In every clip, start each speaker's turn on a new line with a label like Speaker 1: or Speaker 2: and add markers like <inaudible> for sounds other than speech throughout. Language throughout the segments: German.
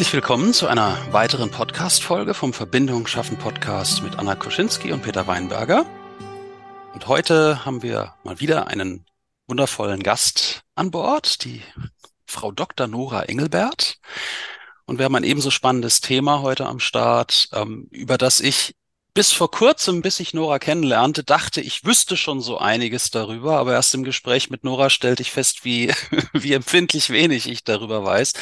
Speaker 1: Herzlich willkommen zu einer weiteren Podcast-Folge vom Verbindung schaffen Podcast mit Anna Koschinski und Peter Weinberger. Und heute haben wir mal wieder einen wundervollen Gast an Bord, die Frau Dr. Nora Engelbert. Und wir haben ein ebenso spannendes Thema heute am Start, ähm, über das ich bis vor kurzem, bis ich Nora kennenlernte, dachte, ich wüsste schon so einiges darüber, aber erst im Gespräch mit Nora stellte ich fest, wie, <laughs> wie empfindlich wenig ich darüber weiß.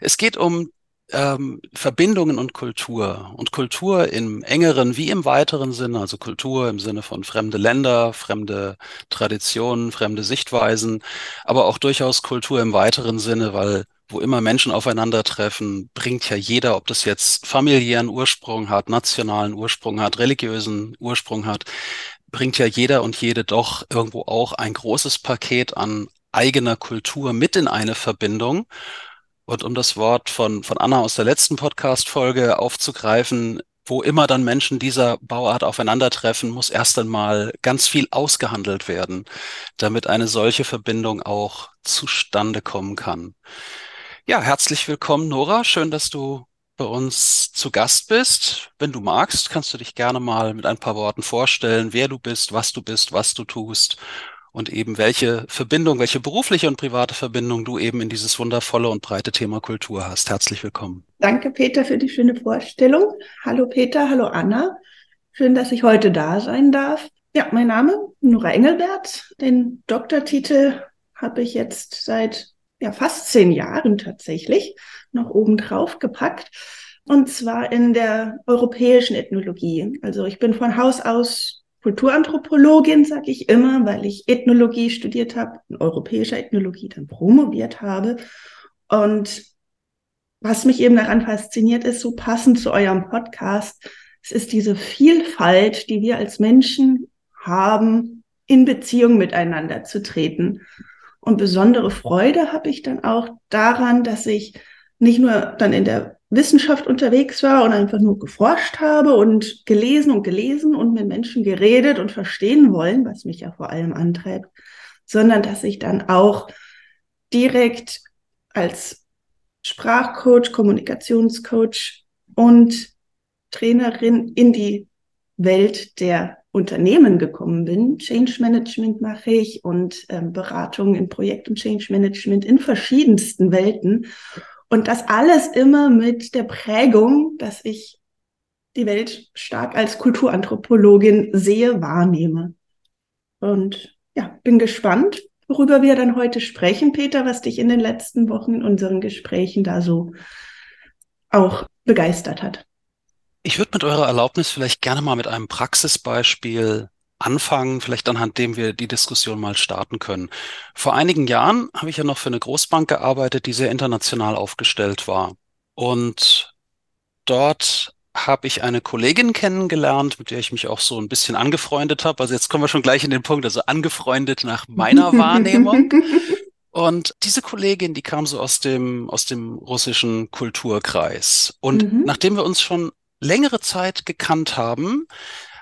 Speaker 1: Es geht um ähm, Verbindungen und Kultur. Und Kultur im engeren wie im weiteren Sinne, also Kultur im Sinne von fremde Länder, fremde Traditionen, fremde Sichtweisen, aber auch durchaus Kultur im weiteren Sinne, weil wo immer Menschen aufeinandertreffen, bringt ja jeder, ob das jetzt familiären Ursprung hat, nationalen Ursprung hat, religiösen Ursprung hat, bringt ja jeder und jede doch irgendwo auch ein großes Paket an eigener Kultur mit in eine Verbindung. Und um das Wort von, von Anna aus der letzten Podcast-Folge aufzugreifen, wo immer dann Menschen dieser Bauart aufeinandertreffen, muss erst einmal ganz viel ausgehandelt werden, damit eine solche Verbindung auch zustande kommen kann. Ja, herzlich willkommen, Nora. Schön, dass du bei uns zu Gast bist. Wenn du magst, kannst du dich gerne mal mit ein paar Worten vorstellen, wer du bist, was du bist, was du tust und eben welche Verbindung, welche berufliche und private Verbindung du eben in dieses wundervolle und breite Thema Kultur hast. Herzlich willkommen.
Speaker 2: Danke, Peter, für die schöne Vorstellung. Hallo, Peter. Hallo, Anna. Schön, dass ich heute da sein darf. Ja, mein Name Nora Engelbert. Den Doktortitel habe ich jetzt seit ja, fast zehn Jahren tatsächlich noch obendrauf gepackt. Und zwar in der europäischen Ethnologie. Also ich bin von Haus aus Kulturanthropologin, sage ich immer, weil ich Ethnologie studiert habe, in europäischer Ethnologie dann promoviert habe. Und was mich eben daran fasziniert, ist so passend zu eurem Podcast, es ist diese Vielfalt, die wir als Menschen haben, in Beziehung miteinander zu treten. Und besondere Freude habe ich dann auch daran, dass ich nicht nur dann in der Wissenschaft unterwegs war und einfach nur geforscht habe und gelesen und gelesen und mit Menschen geredet und verstehen wollen, was mich ja vor allem antreibt, sondern dass ich dann auch direkt als Sprachcoach, Kommunikationscoach und Trainerin in die Welt der Unternehmen gekommen bin. Change Management mache ich und ähm, Beratung in Projekt- und Change Management in verschiedensten Welten. Und das alles immer mit der Prägung, dass ich die Welt stark als Kulturanthropologin sehe, wahrnehme. Und ja, bin gespannt, worüber wir dann heute sprechen, Peter, was dich in den letzten Wochen in unseren Gesprächen da so auch begeistert hat.
Speaker 1: Ich würde mit eurer Erlaubnis vielleicht gerne mal mit einem Praxisbeispiel anfangen, vielleicht anhand dem wir die Diskussion mal starten können. Vor einigen Jahren habe ich ja noch für eine Großbank gearbeitet, die sehr international aufgestellt war. Und dort habe ich eine Kollegin kennengelernt, mit der ich mich auch so ein bisschen angefreundet habe. Also jetzt kommen wir schon gleich in den Punkt, also angefreundet nach meiner <laughs> Wahrnehmung. Und diese Kollegin, die kam so aus dem, aus dem russischen Kulturkreis. Und mhm. nachdem wir uns schon längere Zeit gekannt haben,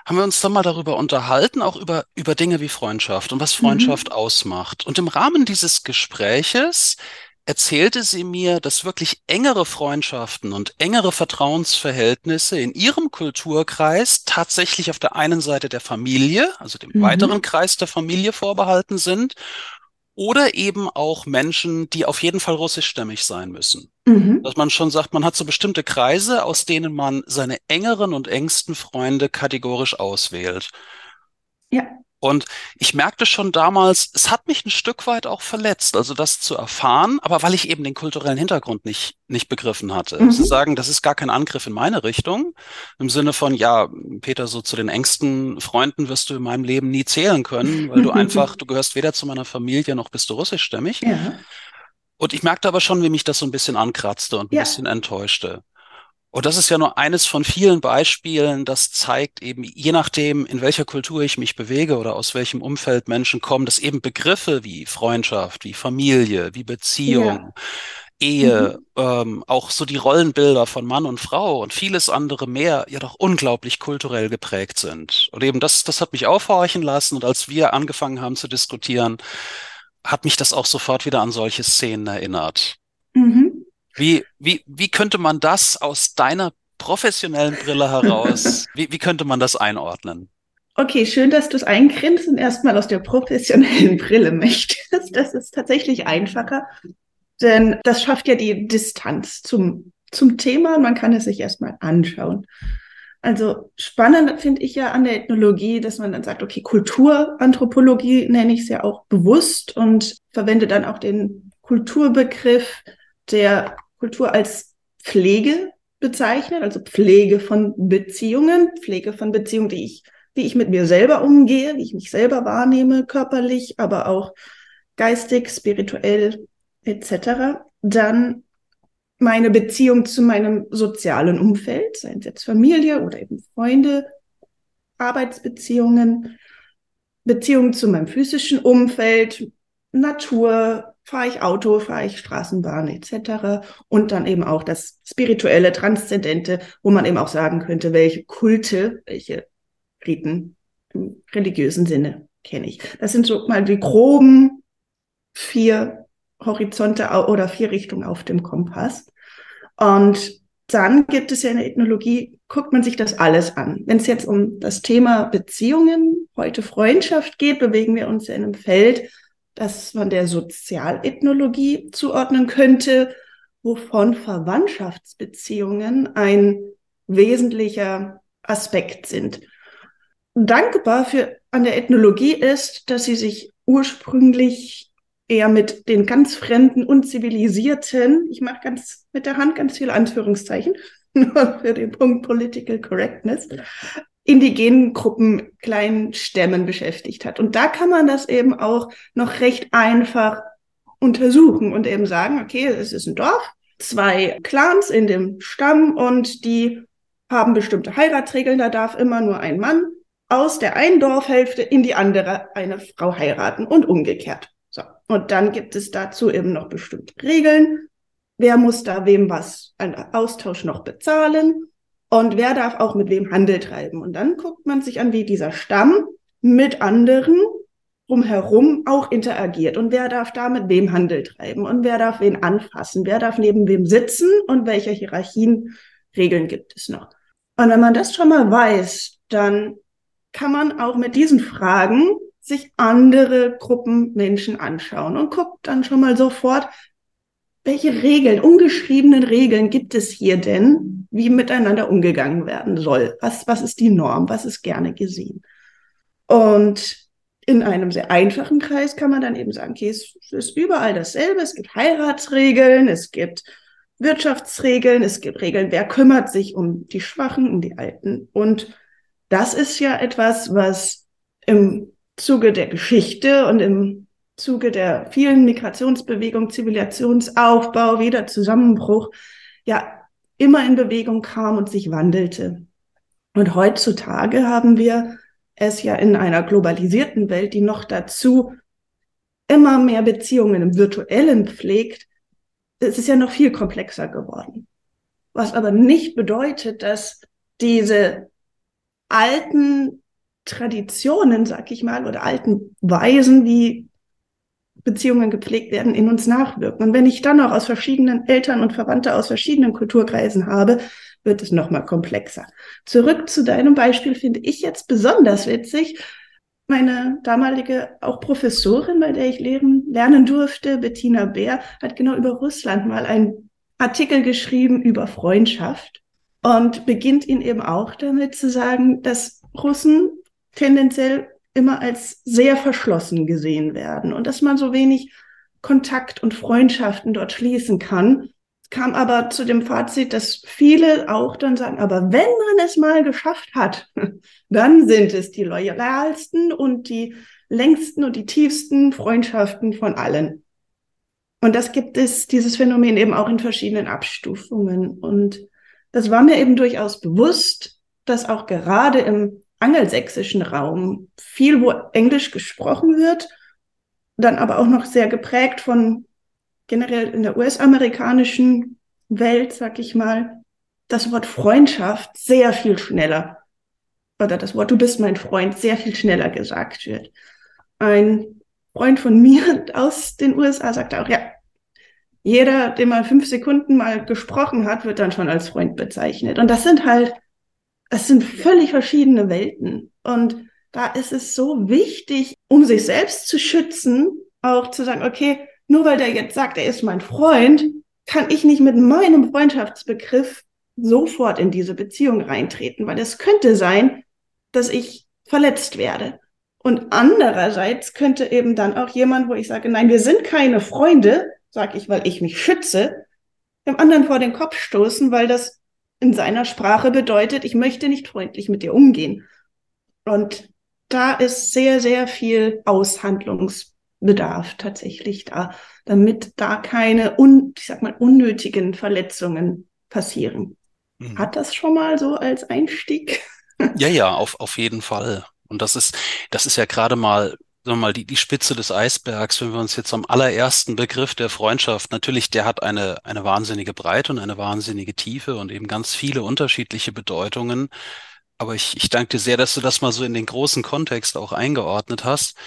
Speaker 1: haben wir uns dann mal darüber unterhalten, auch über, über Dinge wie Freundschaft und was Freundschaft mhm. ausmacht. Und im Rahmen dieses Gespräches erzählte sie mir, dass wirklich engere Freundschaften und engere Vertrauensverhältnisse in ihrem Kulturkreis tatsächlich auf der einen Seite der Familie, also dem mhm. weiteren Kreis der Familie vorbehalten sind oder eben auch Menschen, die auf jeden Fall russischstämmig sein müssen. Mhm. Dass man schon sagt, man hat so bestimmte Kreise, aus denen man seine engeren und engsten Freunde kategorisch auswählt. Ja. Und ich merkte schon damals, es hat mich ein Stück weit auch verletzt, also das zu erfahren, aber weil ich eben den kulturellen Hintergrund nicht, nicht begriffen hatte. Mhm. Zu sagen, das ist gar kein Angriff in meine Richtung, im Sinne von, ja, Peter, so zu den engsten Freunden wirst du in meinem Leben nie zählen können, weil du <laughs> einfach, du gehörst weder zu meiner Familie noch bist du russischstämmig. Ja. Und ich merkte aber schon, wie mich das so ein bisschen ankratzte und ein ja. bisschen enttäuschte. Und das ist ja nur eines von vielen Beispielen, das zeigt eben, je nachdem, in welcher Kultur ich mich bewege oder aus welchem Umfeld Menschen kommen, dass eben Begriffe wie Freundschaft, wie Familie, wie Beziehung, ja. Ehe, mhm. ähm, auch so die Rollenbilder von Mann und Frau und vieles andere mehr ja doch unglaublich kulturell geprägt sind. Und eben das, das hat mich aufhorchen lassen. Und als wir angefangen haben zu diskutieren, hat mich das auch sofort wieder an solche Szenen erinnert. Mhm. Wie, wie, wie könnte man das aus deiner professionellen Brille heraus, <laughs> wie, wie könnte man das einordnen?
Speaker 2: Okay, schön, dass du es eingrenzen erstmal aus der professionellen Brille <laughs> möchtest. Das ist tatsächlich einfacher, denn das schafft ja die Distanz zum, zum Thema. Man kann es sich erstmal anschauen. Also spannend finde ich ja an der Ethnologie, dass man dann sagt, okay, Kulturanthropologie nenne ich es ja auch bewusst und verwende dann auch den Kulturbegriff, der Kultur als Pflege bezeichnet, also Pflege von Beziehungen, Pflege von Beziehungen, die ich, wie ich mit mir selber umgehe, wie ich mich selber wahrnehme, körperlich, aber auch geistig, spirituell etc. Dann meine Beziehung zu meinem sozialen Umfeld, seien es jetzt Familie oder eben Freunde, Arbeitsbeziehungen, Beziehungen zu meinem physischen Umfeld, Natur, fahre ich Auto, fahre ich Straßenbahn etc. Und dann eben auch das spirituelle, transzendente, wo man eben auch sagen könnte, welche Kulte, welche Riten im religiösen Sinne kenne ich. Das sind so mal die groben vier Horizonte oder vier Richtungen auf dem Kompass. Und dann gibt es ja in der Ethnologie, guckt man sich das alles an. Wenn es jetzt um das Thema Beziehungen, heute Freundschaft geht, bewegen wir uns ja in einem Feld, das man der Sozialethnologie zuordnen könnte, wovon Verwandtschaftsbeziehungen ein wesentlicher Aspekt sind. Dankbar für an der Ethnologie ist, dass sie sich ursprünglich eher mit den ganz fremden, unzivilisierten, ich mache ganz mit der Hand ganz viele Anführungszeichen, <laughs> nur für den Punkt Political Correctness, indigenen Gruppen, kleinen Stämmen beschäftigt hat. Und da kann man das eben auch noch recht einfach untersuchen und eben sagen, okay, es ist ein Dorf, zwei Clans in dem Stamm und die haben bestimmte Heiratsregeln, da darf immer nur ein Mann aus der einen Dorfhälfte in die andere eine Frau heiraten und umgekehrt. So. Und dann gibt es dazu eben noch bestimmte Regeln. Wer muss da wem was, einen Austausch noch bezahlen? Und wer darf auch mit wem Handel treiben? Und dann guckt man sich an, wie dieser Stamm mit anderen drumherum auch interagiert. Und wer darf da mit wem Handel treiben? Und wer darf wen anfassen? Wer darf neben wem sitzen? Und welche Hierarchien, Regeln gibt es noch? Und wenn man das schon mal weiß, dann kann man auch mit diesen Fragen sich andere Gruppen Menschen anschauen und guckt dann schon mal sofort, welche Regeln, ungeschriebenen Regeln gibt es hier denn, wie miteinander umgegangen werden soll? Was, was ist die Norm? Was ist gerne gesehen? Und in einem sehr einfachen Kreis kann man dann eben sagen, okay, es ist überall dasselbe. Es gibt Heiratsregeln, es gibt Wirtschaftsregeln, es gibt Regeln, wer kümmert sich um die Schwachen, um die Alten. Und das ist ja etwas, was im Zuge der Geschichte und im Zuge der vielen Migrationsbewegungen, Zivilisationsaufbau, wieder Zusammenbruch, ja immer in Bewegung kam und sich wandelte. Und heutzutage haben wir es ja in einer globalisierten Welt, die noch dazu immer mehr Beziehungen im virtuellen pflegt, es ist ja noch viel komplexer geworden. Was aber nicht bedeutet, dass diese alten Traditionen, sag ich mal, oder alten Weisen wie Beziehungen gepflegt werden, in uns nachwirken. Und wenn ich dann auch aus verschiedenen Eltern und Verwandte aus verschiedenen Kulturkreisen habe, wird es nochmal komplexer. Zurück zu deinem Beispiel finde ich jetzt besonders witzig. Meine damalige auch Professorin, bei der ich lehren, lernen durfte, Bettina Bär, hat genau über Russland mal einen Artikel geschrieben über Freundschaft und beginnt ihn eben auch damit zu sagen, dass Russen tendenziell immer als sehr verschlossen gesehen werden und dass man so wenig Kontakt und Freundschaften dort schließen kann. Kam aber zu dem Fazit, dass viele auch dann sagen, aber wenn man es mal geschafft hat, <laughs> dann sind es die loyalsten und die längsten und die tiefsten Freundschaften von allen. Und das gibt es, dieses Phänomen eben auch in verschiedenen Abstufungen. Und das war mir eben durchaus bewusst, dass auch gerade im angelsächsischen Raum viel, wo Englisch gesprochen wird, dann aber auch noch sehr geprägt von generell in der US-amerikanischen Welt, sag ich mal, das Wort Freundschaft sehr viel schneller oder das Wort du bist mein Freund sehr viel schneller gesagt wird. Ein Freund von mir <laughs> aus den USA sagte auch, ja, jeder, der mal fünf Sekunden mal gesprochen hat, wird dann schon als Freund bezeichnet. Und das sind halt, das sind völlig verschiedene Welten. Und da ist es so wichtig, um sich selbst zu schützen, auch zu sagen, okay, nur weil der jetzt sagt, er ist mein Freund, kann ich nicht mit meinem Freundschaftsbegriff sofort in diese Beziehung reintreten, weil es könnte sein, dass ich verletzt werde. Und andererseits könnte eben dann auch jemand, wo ich sage, nein, wir sind keine Freunde, sage ich, weil ich mich schütze, dem anderen vor den Kopf stoßen, weil das in seiner Sprache bedeutet, ich möchte nicht freundlich mit dir umgehen. Und da ist sehr, sehr viel Aushandlungsbedarf tatsächlich da, damit da keine, un, ich sag mal, unnötigen Verletzungen passieren. Mhm. Hat das schon mal so als Einstieg?
Speaker 1: Ja, ja, auf, auf jeden Fall. Und das ist, das ist ja gerade mal sagen wir mal, die, die Spitze des Eisbergs, wenn wir uns jetzt am allerersten Begriff der Freundschaft, natürlich, der hat eine, eine wahnsinnige Breite und eine wahnsinnige Tiefe und eben ganz viele unterschiedliche Bedeutungen. Aber ich, ich danke dir sehr, dass du das mal so in den großen Kontext auch eingeordnet hast.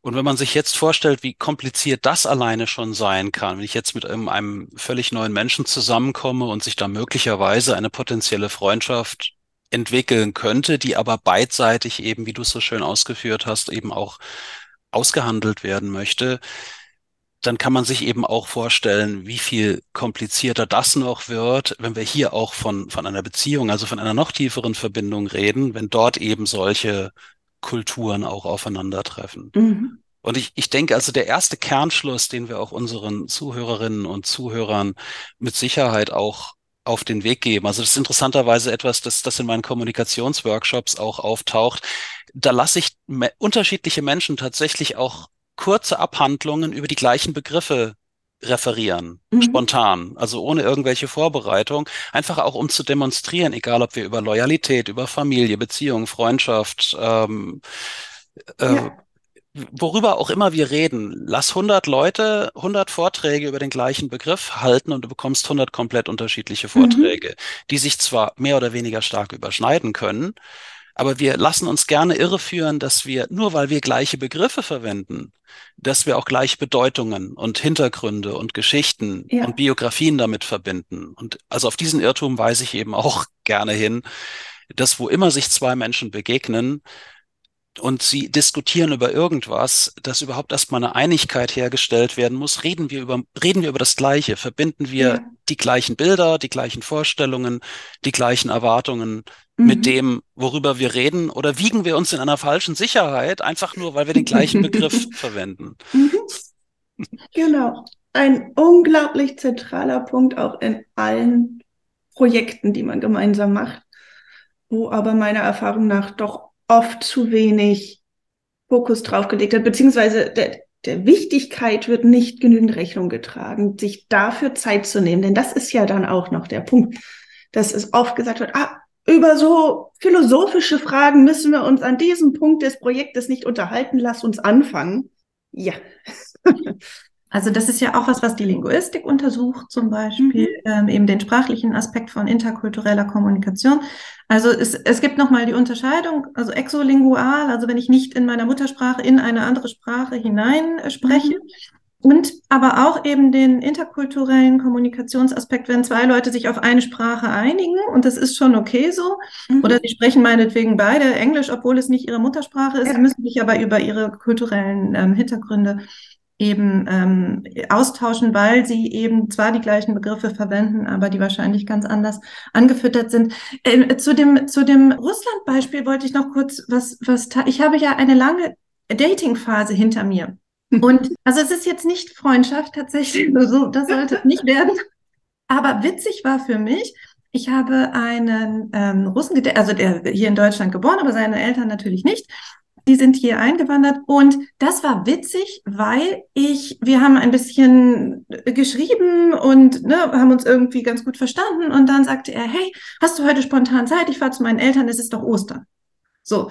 Speaker 1: Und wenn man sich jetzt vorstellt, wie kompliziert das alleine schon sein kann, wenn ich jetzt mit einem, einem völlig neuen Menschen zusammenkomme und sich da möglicherweise eine potenzielle Freundschaft entwickeln könnte, die aber beidseitig eben, wie du es so schön ausgeführt hast, eben auch ausgehandelt werden möchte, dann kann man sich eben auch vorstellen, wie viel komplizierter das noch wird, wenn wir hier auch von, von einer Beziehung, also von einer noch tieferen Verbindung reden, wenn dort eben solche Kulturen auch aufeinandertreffen. Mhm. Und ich, ich denke, also der erste Kernschluss, den wir auch unseren Zuhörerinnen und Zuhörern mit Sicherheit auch auf den Weg geben. Also das ist interessanterweise etwas, das, das in meinen Kommunikationsworkshops auch auftaucht. Da lasse ich me unterschiedliche Menschen tatsächlich auch kurze Abhandlungen über die gleichen Begriffe referieren, mhm. spontan, also ohne irgendwelche Vorbereitung, einfach auch um zu demonstrieren, egal ob wir über Loyalität, über Familie, Beziehung, Freundschaft, ähm, äh, ja worüber auch immer wir reden, lass 100 Leute 100 Vorträge über den gleichen Begriff halten und du bekommst 100 komplett unterschiedliche Vorträge, mhm. die sich zwar mehr oder weniger stark überschneiden können, aber wir lassen uns gerne irreführen, dass wir, nur weil wir gleiche Begriffe verwenden, dass wir auch gleiche Bedeutungen und Hintergründe und Geschichten ja. und Biografien damit verbinden. Und also auf diesen Irrtum weise ich eben auch <laughs> gerne hin, dass wo immer sich zwei Menschen begegnen, und sie diskutieren über irgendwas, dass überhaupt erstmal eine Einigkeit hergestellt werden muss, reden wir über, reden wir über das Gleiche, verbinden wir ja. die gleichen Bilder, die gleichen Vorstellungen, die gleichen Erwartungen mhm. mit dem, worüber wir reden, oder wiegen wir uns in einer falschen Sicherheit, einfach nur, weil wir den gleichen Begriff <laughs> verwenden. Mhm.
Speaker 2: Genau. Ein unglaublich zentraler Punkt auch in allen Projekten, die man gemeinsam macht, wo aber meiner Erfahrung nach doch oft zu wenig Fokus draufgelegt hat, beziehungsweise der, der Wichtigkeit wird nicht genügend Rechnung getragen, sich dafür Zeit zu nehmen. Denn das ist ja dann auch noch der Punkt, dass es oft gesagt wird, ah, über so philosophische Fragen müssen wir uns an diesem Punkt des Projektes nicht unterhalten, lass uns anfangen. Ja. <laughs>
Speaker 3: Also das ist ja auch was, was die Linguistik untersucht, zum Beispiel mhm. ähm, eben den sprachlichen Aspekt von interkultureller Kommunikation. Also es, es gibt nochmal die Unterscheidung, also exolingual, also wenn ich nicht in meiner Muttersprache in eine andere Sprache hinein äh, spreche. Mhm. Und aber auch eben den interkulturellen Kommunikationsaspekt, wenn zwei Leute sich auf eine Sprache einigen und das ist schon okay so, mhm. oder sie sprechen meinetwegen beide Englisch, obwohl es nicht ihre Muttersprache ist, ja. sie müssen sich aber über ihre kulturellen ähm, Hintergründe eben ähm, austauschen, weil sie eben zwar die gleichen Begriffe verwenden, aber die wahrscheinlich ganz anders angefüttert sind. Äh, zu dem zu dem Russland-Beispiel wollte ich noch kurz was was. Ich habe ja eine lange Dating-Phase hinter mir. <laughs> Und also es ist jetzt nicht Freundschaft tatsächlich, so das sollte es nicht werden. Aber witzig war für mich, ich habe einen ähm, Russen, also der hier in Deutschland geboren, aber seine Eltern natürlich nicht die sind hier eingewandert und das war witzig, weil ich, wir haben ein bisschen geschrieben und ne, haben uns irgendwie ganz gut verstanden und dann sagte er, hey, hast du heute spontan Zeit? Ich fahre zu meinen Eltern, es ist doch Ostern. So,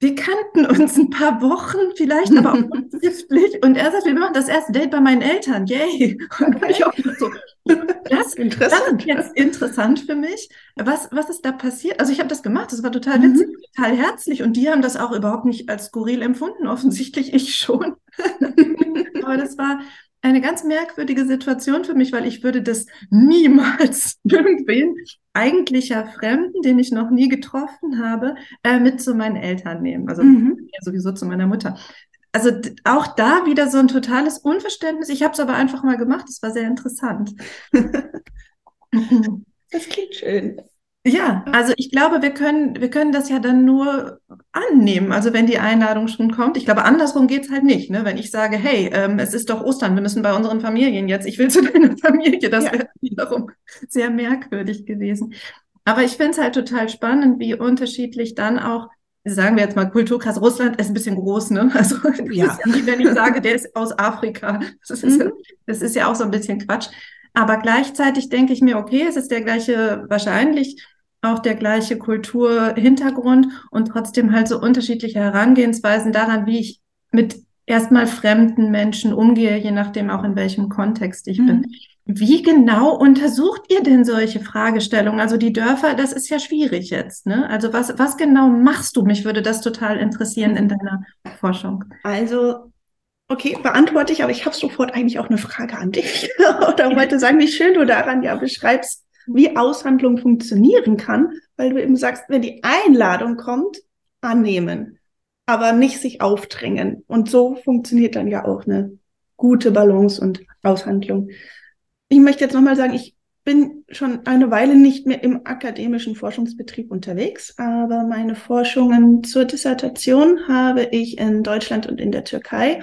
Speaker 3: wir kannten uns ein paar Wochen vielleicht, aber auch <laughs> schriftlich. Und er sagt, wir machen das erste Date bei meinen Eltern. Yay. <laughs> Und ich auch so, das, interessant. das ist jetzt interessant für mich. Was, was ist da passiert? Also ich habe das gemacht, das war total mhm. witzig, total herzlich. Und die haben das auch überhaupt nicht als skurril empfunden, offensichtlich ich schon. <laughs> aber das war eine ganz merkwürdige Situation für mich, weil ich würde das niemals <laughs> irgendwen eigentlicher Fremden, den ich noch nie getroffen habe, äh, mit zu meinen Eltern nehmen. Also mhm. sowieso zu meiner Mutter. Also auch da wieder so ein totales Unverständnis. Ich habe es aber einfach mal gemacht. Es war sehr interessant. <laughs> <laughs>
Speaker 2: das klingt schön.
Speaker 3: Ja, also ich glaube, wir können, wir können das ja dann nur annehmen. Also wenn die Einladung schon kommt. Ich glaube, andersrum geht's halt nicht. Ne? Wenn ich sage, hey, ähm, es ist doch Ostern, wir müssen bei unseren Familien jetzt, ich will zu <laughs> deiner Familie, das ja. wäre wiederum sehr merkwürdig gewesen. Aber ich finde es halt total spannend, wie unterschiedlich dann auch, sagen wir jetzt mal, Kulturkreis Russland ist ein bisschen groß, ne? <laughs> Also ja. ja wie wenn ich sage, der ist aus Afrika. <laughs> Das ist, mhm. das ist ja auch so ein bisschen Quatsch. Aber gleichzeitig denke ich mir, okay, es ist der gleiche, wahrscheinlich auch der gleiche Kulturhintergrund und trotzdem halt so unterschiedliche Herangehensweisen daran, wie ich mit erstmal fremden Menschen umgehe, je nachdem auch in welchem Kontext ich mhm. bin. Wie genau untersucht ihr denn solche Fragestellungen? Also die Dörfer, das ist ja schwierig jetzt. Ne? Also was, was genau machst du? Mich würde das total interessieren in deiner Forschung.
Speaker 2: Also Okay, beantworte ich, aber ich habe sofort eigentlich auch eine Frage an dich. <laughs> Oder wollte sagen, wie schön du daran ja beschreibst, wie Aushandlung funktionieren kann, weil du eben sagst, wenn die Einladung kommt, annehmen, aber nicht sich aufdrängen. Und so funktioniert dann ja auch eine gute Balance und Aushandlung. Ich möchte jetzt nochmal sagen, ich bin schon eine Weile nicht mehr im akademischen Forschungsbetrieb unterwegs, aber meine Forschungen zur Dissertation habe ich in Deutschland und in der Türkei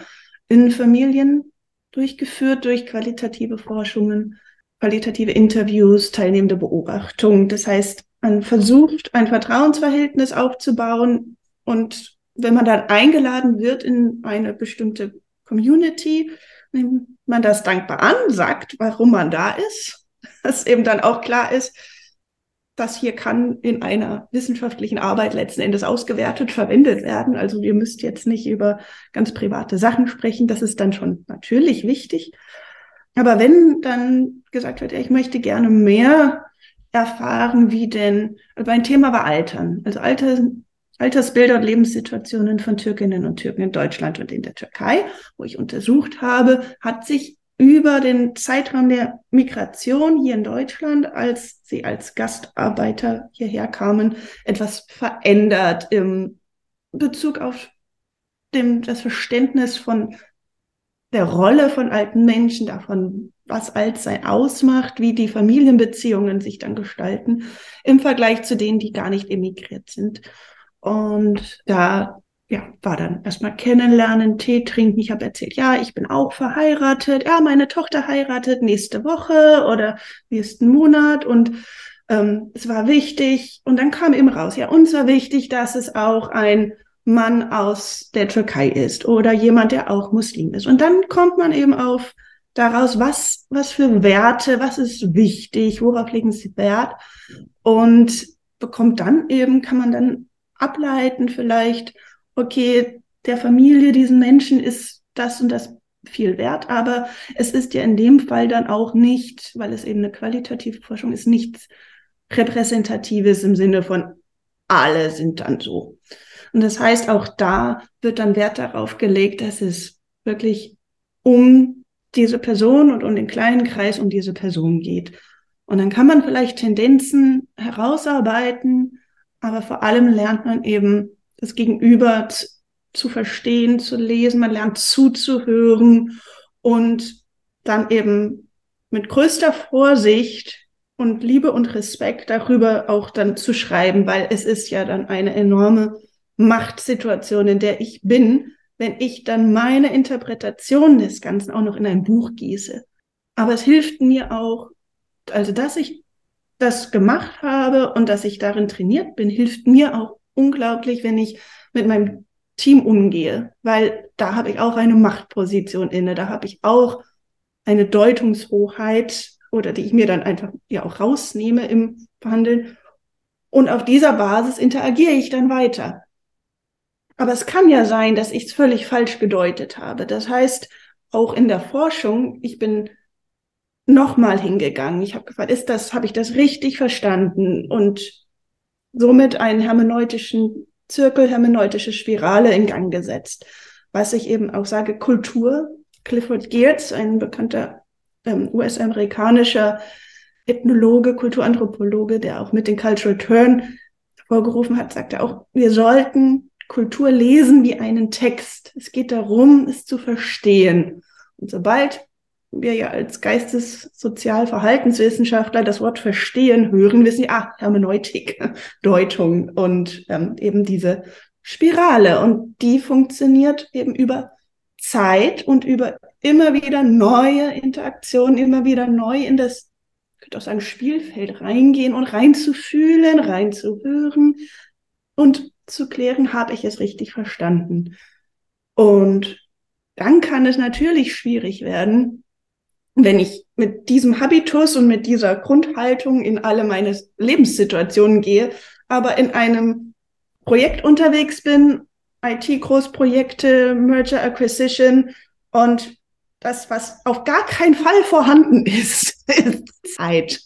Speaker 2: in Familien durchgeführt durch qualitative Forschungen, qualitative Interviews, teilnehmende Beobachtung. Das heißt, man versucht, ein Vertrauensverhältnis aufzubauen und wenn man dann eingeladen wird in eine bestimmte Community, nimmt man das dankbar an, sagt, warum man da ist, <laughs> dass eben dann auch klar ist, das hier kann in einer wissenschaftlichen Arbeit letzten Endes ausgewertet, verwendet werden. Also ihr müsst jetzt nicht über ganz private Sachen sprechen. Das ist dann schon natürlich wichtig. Aber wenn dann gesagt wird, ich möchte gerne mehr erfahren, wie denn, also mein Thema war Altern, also Alter, Altersbilder und Lebenssituationen von Türkinnen und Türken in Deutschland und in der Türkei, wo ich untersucht habe, hat sich über den Zeitraum der Migration hier in Deutschland, als sie als Gastarbeiter hierher kamen, etwas verändert im Bezug auf dem, das Verständnis von der Rolle von alten Menschen, davon, was Altsein ausmacht, wie die Familienbeziehungen sich dann gestalten, im Vergleich zu denen, die gar nicht emigriert sind. Und da ja, war dann erstmal kennenlernen, Tee trinken. Ich habe erzählt, ja, ich bin auch verheiratet. Ja, meine Tochter heiratet nächste Woche oder nächsten Monat. Und ähm, es war wichtig. Und dann kam eben raus, ja, uns war wichtig, dass es auch ein Mann aus der Türkei ist oder jemand, der auch Muslim ist. Und dann kommt man eben auf daraus, was, was für Werte, was ist wichtig, worauf legen Sie Wert? Und bekommt dann eben, kann man dann ableiten vielleicht, okay, der Familie, diesen Menschen ist das und das viel wert, aber es ist ja in dem Fall dann auch nicht, weil es eben eine qualitative Forschung ist, nichts Repräsentatives im Sinne von alle sind dann so. Und das heißt, auch da wird dann Wert darauf gelegt, dass es wirklich um diese Person und um den kleinen Kreis um diese Person geht. Und dann kann man vielleicht Tendenzen herausarbeiten, aber vor allem lernt man eben das Gegenüber zu verstehen, zu lesen, man lernt zuzuhören und dann eben mit größter Vorsicht und Liebe und Respekt darüber auch dann zu schreiben, weil es ist ja dann eine enorme Machtsituation, in der ich bin, wenn ich dann meine Interpretation des Ganzen auch noch in ein Buch gieße. Aber es hilft mir auch, also dass ich das gemacht habe und dass ich darin trainiert bin, hilft mir auch unglaublich, wenn ich mit meinem Team umgehe, weil da habe ich auch eine Machtposition inne, da habe ich auch eine Deutungshoheit oder die ich mir dann einfach ja auch rausnehme im Verhandeln. Und auf dieser Basis interagiere ich dann weiter. Aber es kann ja sein, dass ich es völlig falsch gedeutet habe. Das heißt, auch in der Forschung, ich bin nochmal hingegangen. Ich habe gefragt, ist das, habe ich das richtig verstanden? Und somit einen hermeneutischen Zirkel, hermeneutische Spirale in Gang gesetzt. Was ich eben auch sage, Kultur. Clifford Geertz, ein bekannter ähm, US-amerikanischer Ethnologe, Kulturanthropologe, der auch mit den Cultural Turn vorgerufen hat, sagte auch, wir sollten Kultur lesen wie einen Text. Es geht darum, es zu verstehen. Und sobald wir ja als Geistessozial-Verhaltenswissenschaftler das Wort verstehen hören, wissen wir, ah, Hermeneutik, <laughs> Deutung und ähm, eben diese Spirale. Und die funktioniert eben über Zeit und über immer wieder neue Interaktionen, immer wieder neu in das, ich könnte auch sagen, Spielfeld reingehen und reinzufühlen, reinzuhören und zu klären, habe ich es richtig verstanden. Und dann kann es natürlich schwierig werden, wenn ich mit diesem Habitus und mit dieser Grundhaltung in alle meine Lebenssituationen gehe, aber in einem Projekt unterwegs bin, IT-Großprojekte, Merger Acquisition und das, was auf gar keinen Fall vorhanden ist, <laughs> ist Zeit.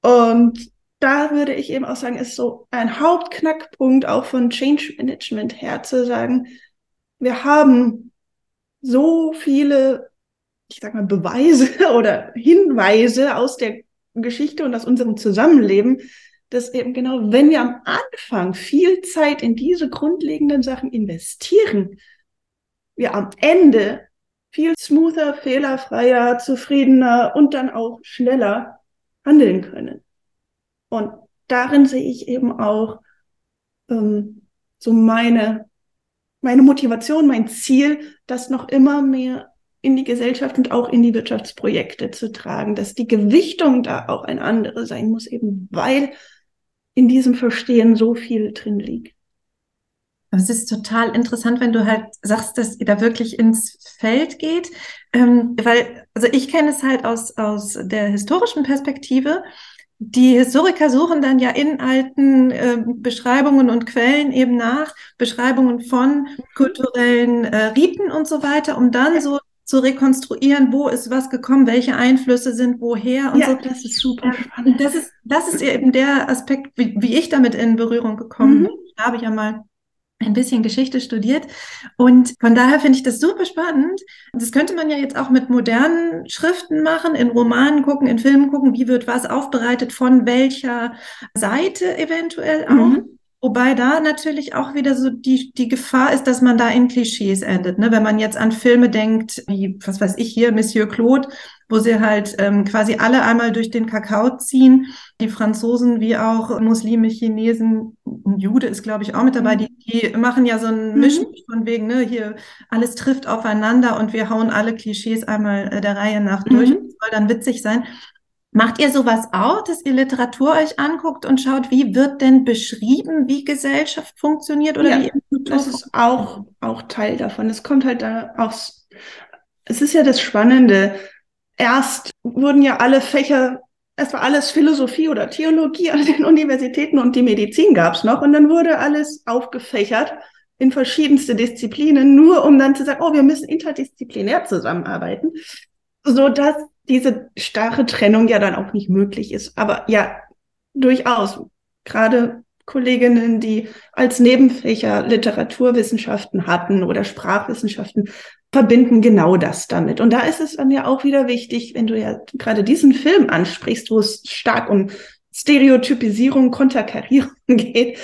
Speaker 2: Und da würde ich eben auch sagen, ist so ein Hauptknackpunkt auch von Change Management her zu sagen, wir haben so viele ich sag mal, Beweise <laughs> oder Hinweise aus der Geschichte und aus unserem Zusammenleben, dass eben genau, wenn wir am Anfang viel Zeit in diese grundlegenden Sachen investieren, wir am Ende viel smoother, fehlerfreier, zufriedener und dann auch schneller handeln können. Und darin sehe ich eben auch ähm, so meine, meine Motivation, mein Ziel, das noch immer mehr in die Gesellschaft und auch in die Wirtschaftsprojekte zu tragen, dass die Gewichtung da auch eine andere sein muss, eben weil in diesem Verstehen so viel drin liegt.
Speaker 3: Aber es ist total interessant, wenn du halt sagst, dass ihr da wirklich ins Feld geht, ähm, weil, also ich kenne es halt aus, aus der historischen Perspektive. Die Historiker suchen dann ja in alten äh, Beschreibungen und Quellen eben nach, Beschreibungen von kulturellen äh, Riten und so weiter, um dann so zu rekonstruieren, wo ist was gekommen, welche Einflüsse sind woher und
Speaker 2: ja,
Speaker 3: so.
Speaker 2: Das ist super spannend.
Speaker 3: Das ist, das ist eben der Aspekt, wie, wie ich damit in Berührung gekommen bin. Mhm. Da habe ich ja mal ein bisschen Geschichte studiert. Und von daher finde ich das super spannend. Das könnte man ja jetzt auch mit modernen Schriften machen, in Romanen gucken, in Filmen gucken, wie wird was aufbereitet, von welcher Seite eventuell auch. Mhm. Wobei da natürlich auch wieder so die, die Gefahr ist, dass man da in Klischees endet. Ne? Wenn man jetzt an Filme denkt, wie, was weiß ich hier, Monsieur Claude, wo sie halt ähm, quasi alle einmal durch den Kakao ziehen. Die Franzosen wie auch Muslime, Chinesen, ein Jude ist, glaube ich, auch mit dabei. Die, die machen ja so ein Mischen mhm. von wegen, ne, hier alles trifft aufeinander und wir hauen alle Klischees einmal äh, der Reihe nach durch. Mhm. Das soll dann witzig sein. Macht ihr sowas auch, dass ihr Literatur euch anguckt und schaut, wie wird denn beschrieben, wie Gesellschaft funktioniert oder
Speaker 2: ja,
Speaker 3: wie
Speaker 2: Das ist auch, auch Teil davon. Es kommt halt da auch, es ist ja das Spannende. Erst wurden ja alle Fächer, es war alles Philosophie oder Theologie an den Universitäten und die Medizin gab's noch und dann wurde alles aufgefächert in verschiedenste Disziplinen, nur um dann zu sagen, oh, wir müssen interdisziplinär zusammenarbeiten, so dass diese starre Trennung ja dann auch nicht möglich ist. Aber ja, durchaus. Gerade Kolleginnen, die als Nebenfächer Literaturwissenschaften hatten oder Sprachwissenschaften, verbinden genau das damit. Und da ist es dann ja auch wieder wichtig, wenn du ja gerade diesen Film ansprichst, wo es stark um Stereotypisierung, Konterkarierung <laughs> geht,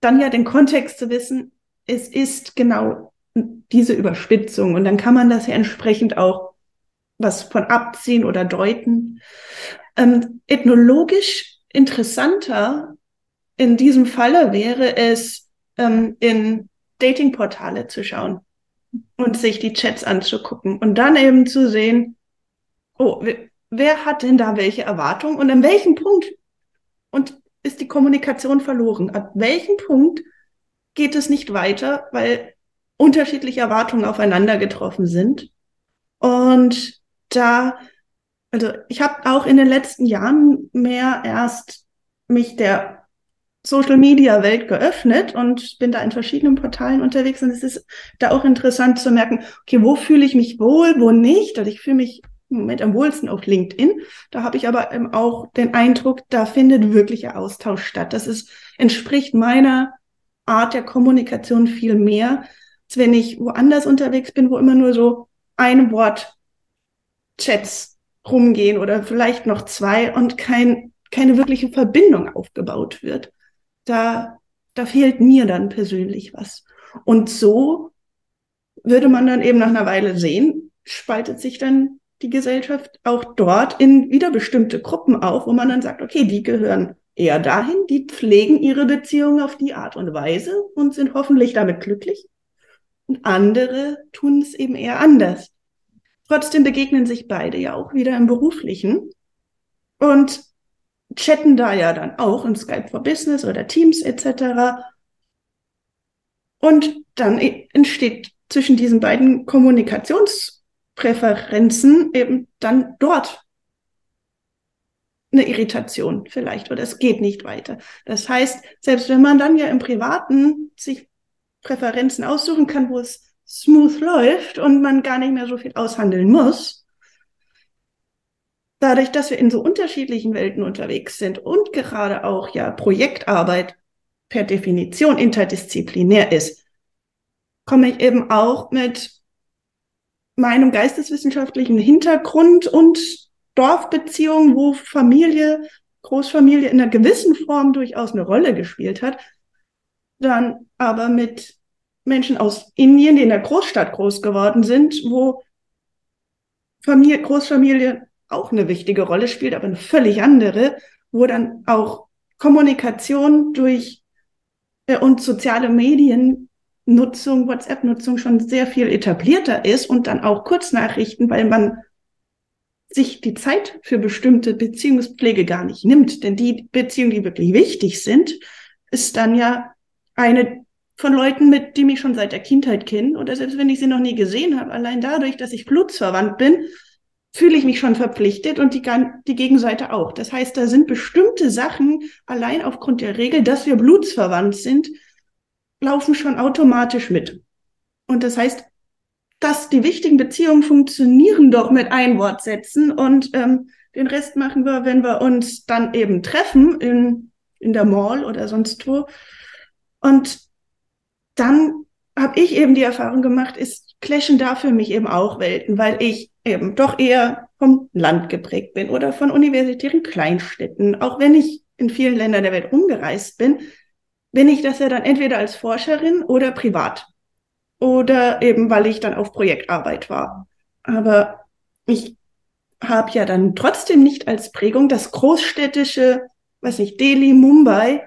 Speaker 2: dann ja den Kontext zu wissen, es ist genau diese Überspitzung. Und dann kann man das ja entsprechend auch was von abziehen oder deuten. Ähm, ethnologisch interessanter in diesem Falle wäre es, ähm, in Datingportale zu schauen und sich die Chats anzugucken und dann eben zu sehen, oh, wer, hat denn da welche Erwartungen und an welchem Punkt und ist die Kommunikation verloren? Ab welchem Punkt geht es nicht weiter, weil unterschiedliche Erwartungen aufeinander getroffen sind. Und da, also ich habe auch in den letzten Jahren mehr erst mich der Social Media Welt geöffnet und bin da in verschiedenen Portalen unterwegs und es ist da auch interessant zu merken, okay, wo fühle ich mich wohl, wo nicht. Also ich fühle mich im Moment am wohlsten auf LinkedIn. Da habe ich aber auch den Eindruck, da findet wirklicher Austausch statt. Das ist, entspricht meiner Art der Kommunikation viel mehr, als wenn ich woanders unterwegs bin, wo immer nur so ein Wort Chats rumgehen oder vielleicht noch zwei und kein, keine wirkliche Verbindung aufgebaut wird. Da, da fehlt mir dann persönlich was. Und so würde man dann eben nach einer Weile sehen, spaltet sich dann die Gesellschaft auch dort in wieder bestimmte Gruppen auf, wo man dann sagt, okay, die gehören eher dahin, die pflegen ihre Beziehungen auf die Art und Weise und sind hoffentlich damit glücklich. Und andere tun es eben eher anders. Trotzdem begegnen sich beide ja auch wieder im Beruflichen und chatten da ja dann auch in Skype for Business oder Teams etc. Und dann entsteht zwischen diesen beiden Kommunikationspräferenzen eben dann dort eine Irritation vielleicht oder es geht nicht weiter. Das heißt, selbst wenn man dann ja im Privaten sich Präferenzen aussuchen kann, wo es smooth läuft und man gar nicht mehr so viel aushandeln muss, dadurch, dass wir in so unterschiedlichen Welten unterwegs sind und gerade auch ja Projektarbeit per Definition interdisziplinär ist, komme ich eben auch mit meinem geisteswissenschaftlichen Hintergrund und Dorfbeziehung, wo Familie, Großfamilie in einer gewissen Form durchaus eine Rolle gespielt hat, dann aber mit Menschen aus Indien, die in der Großstadt groß geworden sind, wo Familie, Großfamilie auch eine wichtige Rolle spielt, aber eine völlig andere, wo dann auch Kommunikation durch äh, und soziale Mediennutzung, WhatsApp-Nutzung schon sehr viel etablierter ist und dann auch Kurznachrichten, weil man sich die Zeit für bestimmte Beziehungspflege gar nicht nimmt. Denn die Beziehungen, die wirklich wichtig sind, ist dann ja eine von Leuten, mit die mich schon seit der Kindheit kennen oder selbst wenn ich sie noch nie gesehen habe, allein dadurch, dass ich blutsverwandt bin, fühle ich mich schon verpflichtet und die, die Gegenseite auch. Das heißt, da sind bestimmte Sachen allein aufgrund der Regel, dass wir blutsverwandt sind, laufen schon automatisch mit. Und das heißt, dass die wichtigen Beziehungen funktionieren doch mit Einwortsätzen und ähm, den Rest machen wir, wenn wir uns dann eben treffen in, in der Mall oder sonst wo. Und dann habe ich eben die Erfahrung gemacht, ist clashen da für mich eben auch Welten, weil ich eben doch eher vom Land geprägt bin oder von universitären Kleinstädten. Auch wenn ich in vielen Ländern der Welt umgereist bin, bin ich das ja dann entweder als Forscherin oder privat oder eben weil ich dann auf Projektarbeit war. Aber ich habe ja dann trotzdem nicht als Prägung das großstädtische, weiß nicht, Delhi, Mumbai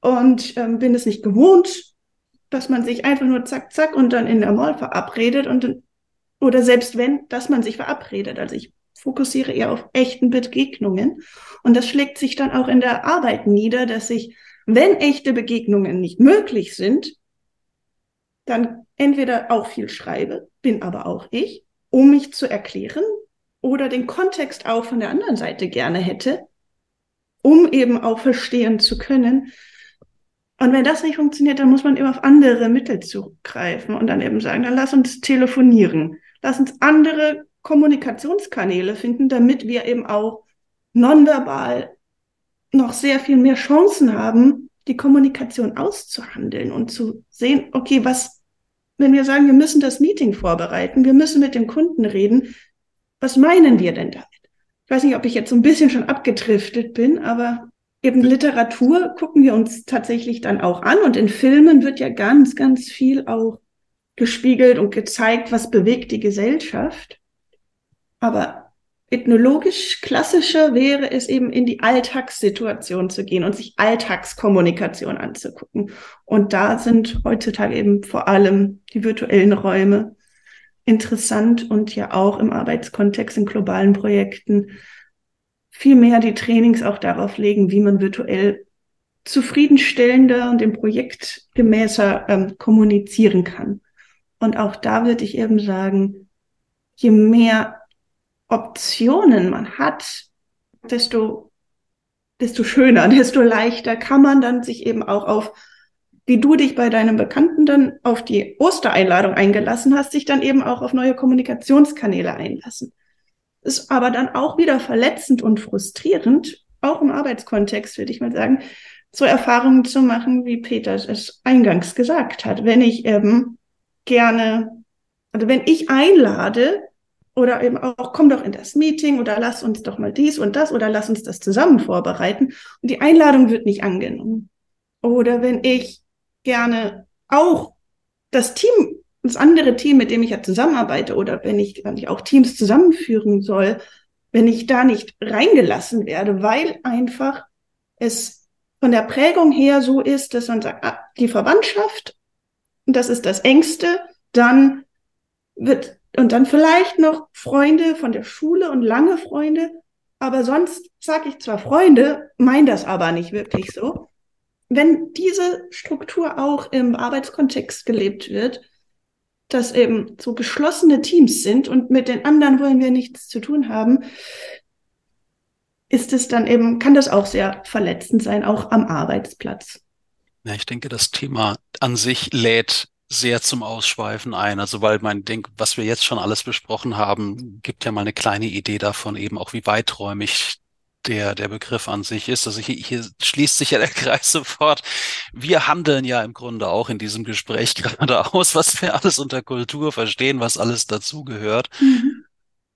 Speaker 2: und ähm, bin es nicht gewohnt, dass man sich einfach nur zack, zack und dann in der Mall verabredet und oder selbst wenn, dass man sich verabredet. Also ich fokussiere eher auf echten Begegnungen und das schlägt sich dann auch in der Arbeit nieder, dass ich, wenn echte Begegnungen nicht möglich sind, dann entweder auch viel schreibe, bin aber auch ich, um mich zu erklären oder den Kontext auch von der anderen Seite gerne hätte, um eben auch verstehen zu können. Und wenn das nicht funktioniert, dann muss man eben auf andere Mittel zugreifen und dann eben sagen, dann lass uns telefonieren, lass uns andere Kommunikationskanäle finden, damit wir eben auch nonverbal noch sehr viel mehr Chancen haben, die Kommunikation auszuhandeln und zu sehen, okay, was wenn wir sagen, wir müssen das Meeting vorbereiten, wir müssen mit dem Kunden reden, was meinen wir denn damit? Ich weiß nicht, ob ich jetzt so ein bisschen schon abgedriftet bin, aber eben Literatur gucken wir uns tatsächlich dann auch an und in Filmen wird ja ganz, ganz viel auch gespiegelt und gezeigt, was bewegt die Gesellschaft. Aber ethnologisch klassischer wäre es eben in die Alltagssituation zu gehen und sich Alltagskommunikation anzugucken. Und da sind heutzutage eben vor allem die virtuellen Räume interessant und ja auch im Arbeitskontext in globalen Projekten viel mehr die Trainings auch darauf legen, wie man virtuell zufriedenstellender und dem Projekt gemäßer ähm, kommunizieren kann. Und auch da würde ich eben sagen, je mehr Optionen man hat, desto, desto schöner, <laughs> desto leichter kann man dann sich eben auch auf, wie du dich bei deinem Bekannten dann auf die Ostereinladung eingelassen hast, sich dann eben auch auf neue Kommunikationskanäle einlassen. Ist aber dann auch wieder verletzend und frustrierend, auch im Arbeitskontext, würde ich mal sagen, so Erfahrungen zu machen, wie Peter es eingangs gesagt hat. Wenn ich eben gerne, also wenn ich einlade, oder eben auch, komm doch in das Meeting oder lass uns doch mal dies und das oder lass uns das zusammen vorbereiten. Und die Einladung wird nicht angenommen. Oder wenn ich gerne auch das Team, das andere Team, mit dem ich ja zusammenarbeite, oder wenn ich, wenn ich auch Teams zusammenführen soll, wenn ich da nicht reingelassen werde, weil einfach es von der Prägung her so ist, dass man sagt, ah, die Verwandtschaft, das ist das Engste, dann wird und dann vielleicht noch Freunde von der Schule und lange Freunde. Aber sonst sage ich zwar Freunde, mein das aber nicht wirklich so. Wenn diese Struktur auch im Arbeitskontext gelebt wird, dass eben so geschlossene Teams sind und mit den anderen wollen wir nichts zu tun haben, ist es dann eben, kann das auch sehr verletzend sein, auch am Arbeitsplatz.
Speaker 1: Ja, ich denke, das Thema an sich lädt sehr zum Ausschweifen ein. Also weil mein Ding, was wir jetzt schon alles besprochen haben, gibt ja mal eine kleine Idee davon, eben auch wie weiträumig der, der Begriff an sich ist. Also hier, hier schließt sich ja der <laughs> Kreis sofort. Wir handeln ja im Grunde auch in diesem Gespräch <laughs> gerade aus, was wir alles unter Kultur verstehen, was alles dazugehört. Mhm.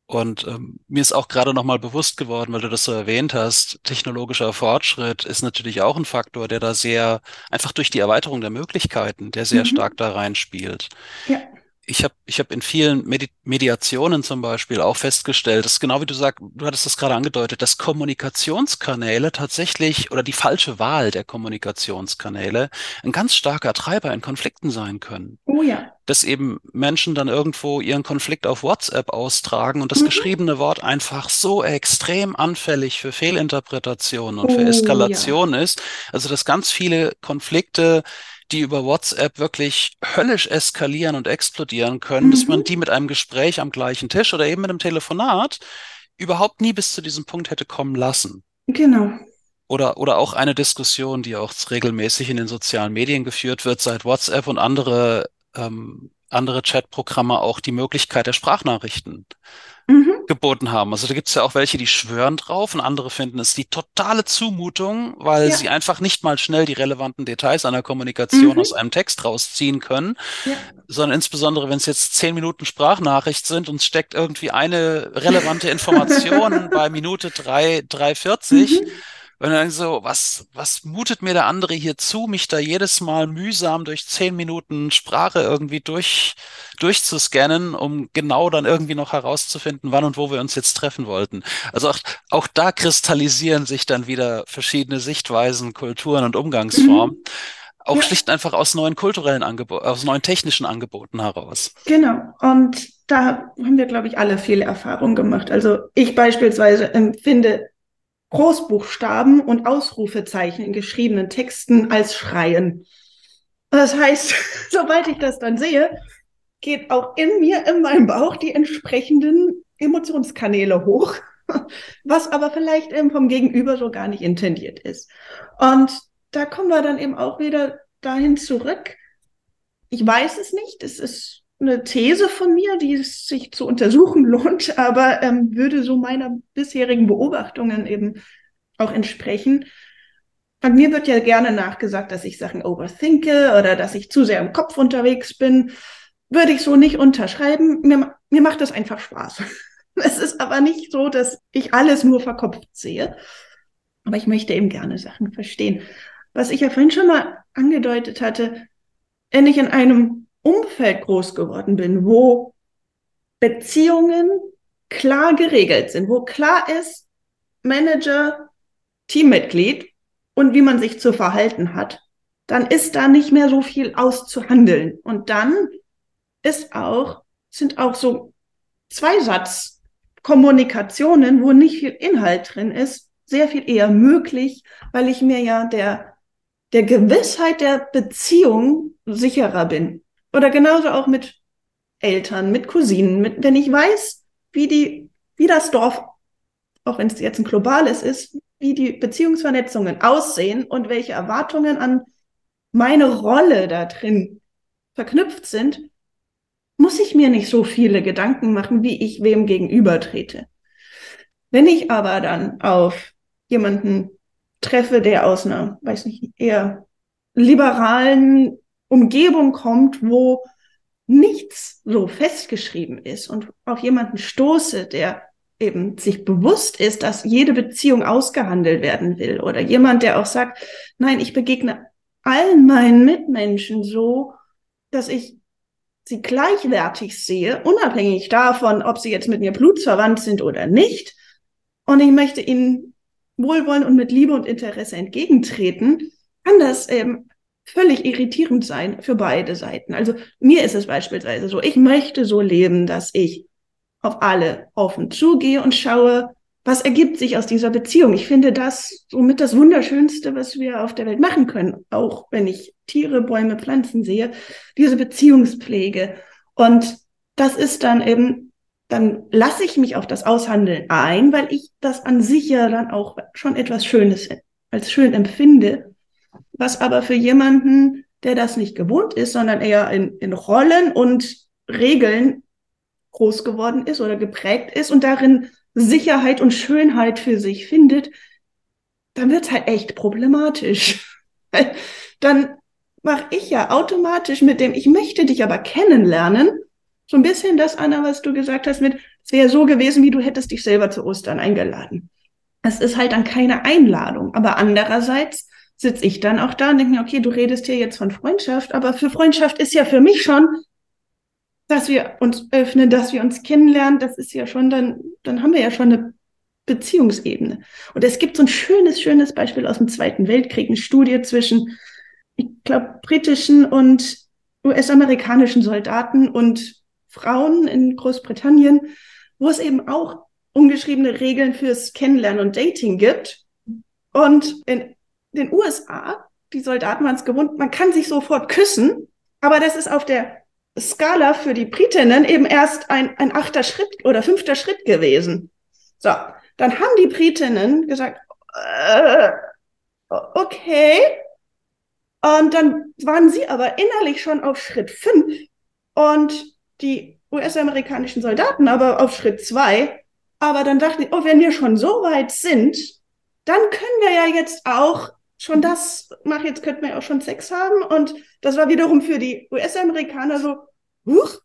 Speaker 1: Und ähm, mir ist auch gerade nochmal bewusst geworden, weil du das so erwähnt hast, technologischer Fortschritt ist natürlich auch ein Faktor, der da sehr, einfach durch die Erweiterung der Möglichkeiten, der sehr mhm. stark da reinspielt. Ja ich habe ich hab in vielen Medi Mediationen zum Beispiel auch festgestellt, dass genau wie du sagst, du hattest das gerade angedeutet, dass Kommunikationskanäle tatsächlich oder die falsche Wahl der Kommunikationskanäle ein ganz starker Treiber in Konflikten sein können.
Speaker 2: Oh ja.
Speaker 1: Dass eben Menschen dann irgendwo ihren Konflikt auf WhatsApp austragen und das mhm. geschriebene Wort einfach so extrem anfällig für Fehlinterpretationen und oh, für Eskalation ja. ist. Also dass ganz viele Konflikte die über WhatsApp wirklich höllisch eskalieren und explodieren können, mhm. dass man mhm. die mit einem Gespräch am gleichen Tisch oder eben mit einem Telefonat überhaupt nie bis zu diesem Punkt hätte kommen lassen.
Speaker 2: Genau.
Speaker 1: Oder, oder auch eine Diskussion, die auch regelmäßig in den sozialen Medien geführt wird, seit WhatsApp und andere, ähm, andere Chatprogramme auch die Möglichkeit der Sprachnachrichten mhm. geboten haben. Also da gibt es ja auch welche, die schwören drauf und andere finden es die totale Zumutung, weil ja. sie einfach nicht mal schnell die relevanten Details einer Kommunikation mhm. aus einem Text rausziehen können, ja. sondern insbesondere, wenn es jetzt zehn Minuten Sprachnachricht sind und es steckt irgendwie eine relevante Information <laughs> bei Minute drei, 3,40, mhm und dann so, was, was mutet mir der andere hier zu, mich da jedes Mal mühsam durch zehn Minuten Sprache irgendwie durch, durchzuscannen, um genau dann irgendwie noch herauszufinden, wann und wo wir uns jetzt treffen wollten. Also auch, auch da kristallisieren sich dann wieder verschiedene Sichtweisen, Kulturen und Umgangsformen. Mhm. Auch ja. schlicht einfach aus neuen kulturellen Angeboten, aus neuen technischen Angeboten heraus.
Speaker 2: Genau. Und da haben wir, glaube ich, alle viele Erfahrungen gemacht. Also ich beispielsweise empfinde Großbuchstaben und Ausrufezeichen in geschriebenen Texten als Schreien. Das heißt, <laughs> sobald ich das dann sehe, geht auch in mir, in meinem Bauch, die entsprechenden Emotionskanäle hoch, <laughs> was aber vielleicht eben vom Gegenüber so gar nicht intendiert ist. Und da kommen wir dann eben auch wieder dahin zurück. Ich weiß es nicht. Es ist eine These von mir, die es sich zu untersuchen lohnt, <laughs> aber ähm, würde so meiner bisherigen Beobachtungen eben auch entsprechen. An mir wird ja gerne nachgesagt, dass ich Sachen overthinke oder dass ich zu sehr im Kopf unterwegs bin. Würde ich so nicht unterschreiben. Mir, mir macht das einfach Spaß. <laughs> Es ist aber nicht so, dass ich alles nur verkopft sehe. Aber ich möchte eben gerne Sachen verstehen. Was ich ja vorhin schon mal angedeutet hatte, wenn ich in einem Umfeld groß geworden bin, wo Beziehungen klar geregelt sind, wo klar ist, Manager, Teammitglied und wie man sich zu verhalten hat, dann ist da nicht mehr so viel auszuhandeln. Und dann ist auch, sind auch so Zweisatzkommunikationen, wo nicht viel Inhalt drin ist, sehr viel eher möglich, weil ich mir ja der der Gewissheit der Beziehung sicherer bin. Oder genauso auch mit Eltern, mit Cousinen, mit, wenn ich weiß, wie die, wie das Dorf, auch wenn es jetzt ein globales ist, wie die Beziehungsvernetzungen aussehen und welche Erwartungen an meine Rolle da drin verknüpft sind, muss ich mir nicht so viele Gedanken machen, wie ich wem gegenüber trete. Wenn ich aber dann auf jemanden treffe, der aus einer, weiß nicht, eher liberalen Umgebung kommt, wo nichts so festgeschrieben ist und auf jemanden stoße, der eben sich bewusst ist, dass jede Beziehung ausgehandelt werden will oder jemand, der auch sagt, nein, ich begegne allen meinen Mitmenschen so, dass ich sie gleichwertig sehe, unabhängig davon, ob sie jetzt mit mir blutsverwandt sind oder nicht. Und ich möchte ihnen wohlwollend und mit Liebe und Interesse entgegentreten, kann das eben völlig irritierend sein für beide Seiten. Also mir ist es beispielsweise so, ich möchte so leben, dass ich auf alle offen zugehe und schaue, was ergibt sich aus dieser Beziehung. Ich finde das somit das Wunderschönste, was wir auf der Welt machen können. Auch wenn ich Tiere, Bäume, Pflanzen sehe, diese Beziehungspflege. Und das ist dann eben, dann lasse ich mich auf das Aushandeln ein, weil ich das an sich ja dann auch schon etwas Schönes als schön empfinde. Was aber für jemanden, der das nicht gewohnt ist, sondern eher in, in Rollen und Regeln groß geworden ist oder geprägt ist und darin Sicherheit und Schönheit für sich findet, dann wird es halt echt problematisch. <laughs> dann mache ich ja automatisch mit dem, ich möchte dich aber kennenlernen, so ein bisschen das, Anna, was du gesagt hast mit, es wäre so gewesen, wie du hättest dich selber zu Ostern eingeladen. Es ist halt dann keine Einladung. Aber andererseits sitze ich dann auch da und denke mir, okay, du redest hier jetzt von Freundschaft, aber für Freundschaft ist ja für mich schon, dass wir uns öffnen, dass wir uns kennenlernen, das ist ja schon dann, dann haben wir ja schon eine Beziehungsebene. Und es gibt so ein schönes, schönes Beispiel aus dem Zweiten Weltkrieg, eine Studie zwischen, ich glaube, britischen und US-amerikanischen Soldaten und Frauen in Großbritannien, wo es eben auch ungeschriebene Regeln fürs Kennenlernen und Dating gibt. Und in den USA, die Soldaten waren es gewohnt, man kann sich sofort küssen, aber das ist auf der Skala für die Britinnen eben erst ein, ein achter Schritt oder fünfter Schritt gewesen. So, dann haben die Britinnen gesagt, äh, okay. Und dann waren sie aber innerlich schon auf Schritt fünf und die US-amerikanischen Soldaten aber auf Schritt zwei. Aber dann dachten die, oh, wenn wir schon so weit sind, dann können wir ja jetzt auch schon das machen, jetzt könnten wir auch schon Sex haben. Und das war wiederum für die US-Amerikaner so, huch.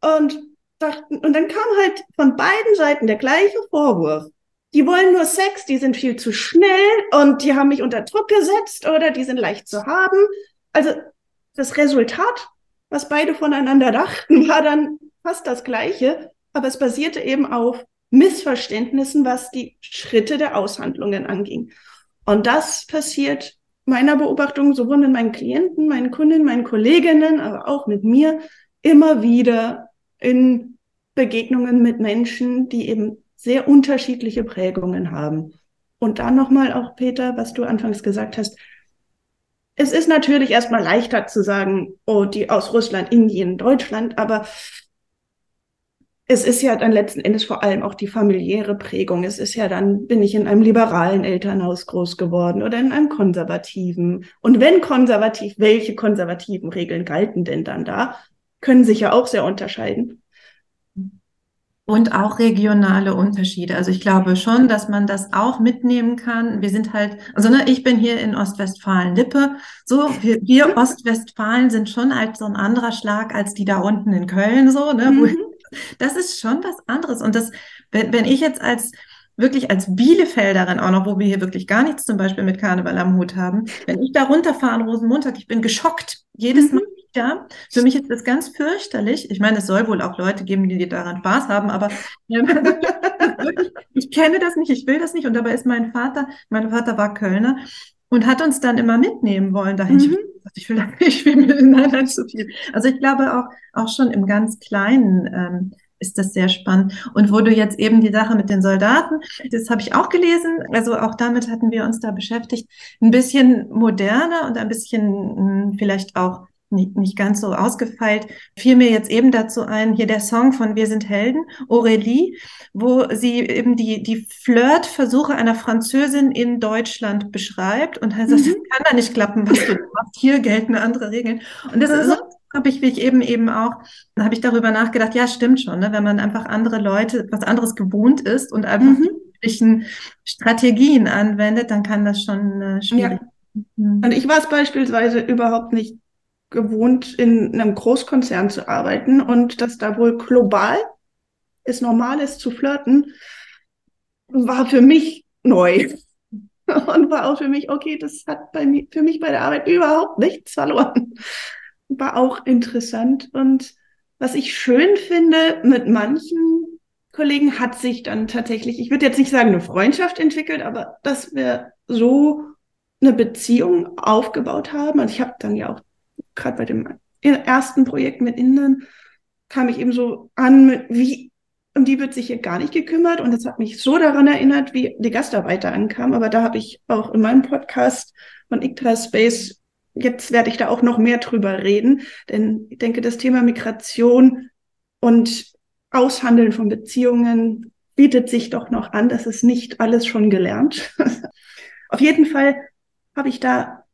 Speaker 2: Und dachten, und dann kam halt von beiden Seiten der gleiche Vorwurf. Die wollen nur Sex, die sind viel zu schnell und die haben mich unter Druck gesetzt oder die sind leicht zu haben. Also das Resultat, was beide voneinander dachten, war dann fast das gleiche, aber es basierte eben auf Missverständnissen, was die Schritte der Aushandlungen anging. Und das passiert meiner Beobachtung sowohl mit meinen Klienten, meinen Kunden, meinen Kolleginnen, aber auch mit mir immer wieder in Begegnungen mit Menschen, die eben sehr unterschiedliche Prägungen haben. Und dann nochmal auch, Peter, was du anfangs gesagt hast. Es ist natürlich erstmal leichter zu sagen, oh, die aus Russland, Indien, Deutschland, aber es ist ja dann letzten Endes vor allem auch die familiäre Prägung. Es ist ja dann, bin ich in einem liberalen Elternhaus groß geworden oder in einem konservativen. Und wenn konservativ, welche konservativen Regeln galten denn dann da? Können sich ja auch sehr unterscheiden.
Speaker 3: Und auch regionale Unterschiede. Also ich glaube schon, dass man das auch mitnehmen kann. Wir sind halt, also ne, ich bin hier in Ostwestfalen-Lippe. So, wir, wir Ostwestfalen sind schon halt so ein anderer Schlag als die da unten in Köln, so, ne? Mhm das ist schon was anderes. Und das, wenn, wenn ich jetzt als wirklich als Bielefelderin auch noch, wo wir hier wirklich gar nichts zum Beispiel mit Karneval am Hut haben, wenn ich da runterfahre an Rosenmontag, ich bin geschockt. Jedes Mal mhm. wieder. Für mich ist das ganz fürchterlich. Ich meine, es soll wohl auch Leute geben, die daran Spaß haben, aber <laughs> ähm, ich kenne das nicht, ich will das nicht. Und dabei ist mein Vater, mein Vater war Kölner und hat uns dann immer mitnehmen wollen dahin. Mhm. Ich will, <laughs> ich will mit <laughs> nein, nein, zu viel. Also ich glaube auch, auch schon im ganz Kleinen ähm, ist das sehr spannend. Und wo du jetzt eben die Sache mit den Soldaten, das habe ich auch gelesen, also auch damit hatten wir uns da beschäftigt, ein bisschen moderner und ein bisschen hm, vielleicht auch nicht, nicht ganz so ausgefeilt, fiel mir jetzt eben dazu ein, hier der Song von Wir sind Helden, Aurélie, wo sie eben die, die Flirtversuche einer Französin in Deutschland beschreibt und heißt, mhm. das kann da nicht klappen, was du machst, hier gelten andere Regeln. Und das ist so habe ich, wie ich eben eben auch, da habe ich darüber nachgedacht, ja, stimmt schon, ne? wenn man einfach andere Leute, was anderes gewohnt ist und einfach mhm. Strategien anwendet, dann kann das schon äh, schwierig.
Speaker 2: Ja. Mhm. Und ich war es beispielsweise überhaupt nicht gewohnt, in einem Großkonzern zu arbeiten und dass da wohl global es normal ist zu flirten, war für mich neu. <laughs> Und war auch für mich, okay, das hat bei mir, für mich bei der Arbeit überhaupt nichts verloren. War auch interessant. Und was ich schön finde, mit manchen Kollegen hat sich dann tatsächlich, ich würde jetzt nicht sagen, eine Freundschaft entwickelt, aber dass wir so eine Beziehung aufgebaut haben. Also ich habe dann ja auch gerade bei dem ersten Projekt mit Indern kam ich eben so an, wie, um die wird sich hier gar nicht gekümmert. Und das hat mich so daran erinnert, wie die Gastarbeiter ankamen. Aber da habe ich auch in meinem Podcast von Ictra Space, jetzt werde ich da auch noch mehr drüber reden. Denn ich denke, das Thema Migration und Aushandeln von Beziehungen bietet sich doch noch an. Das ist nicht alles schon gelernt. <laughs> Auf jeden Fall habe ich da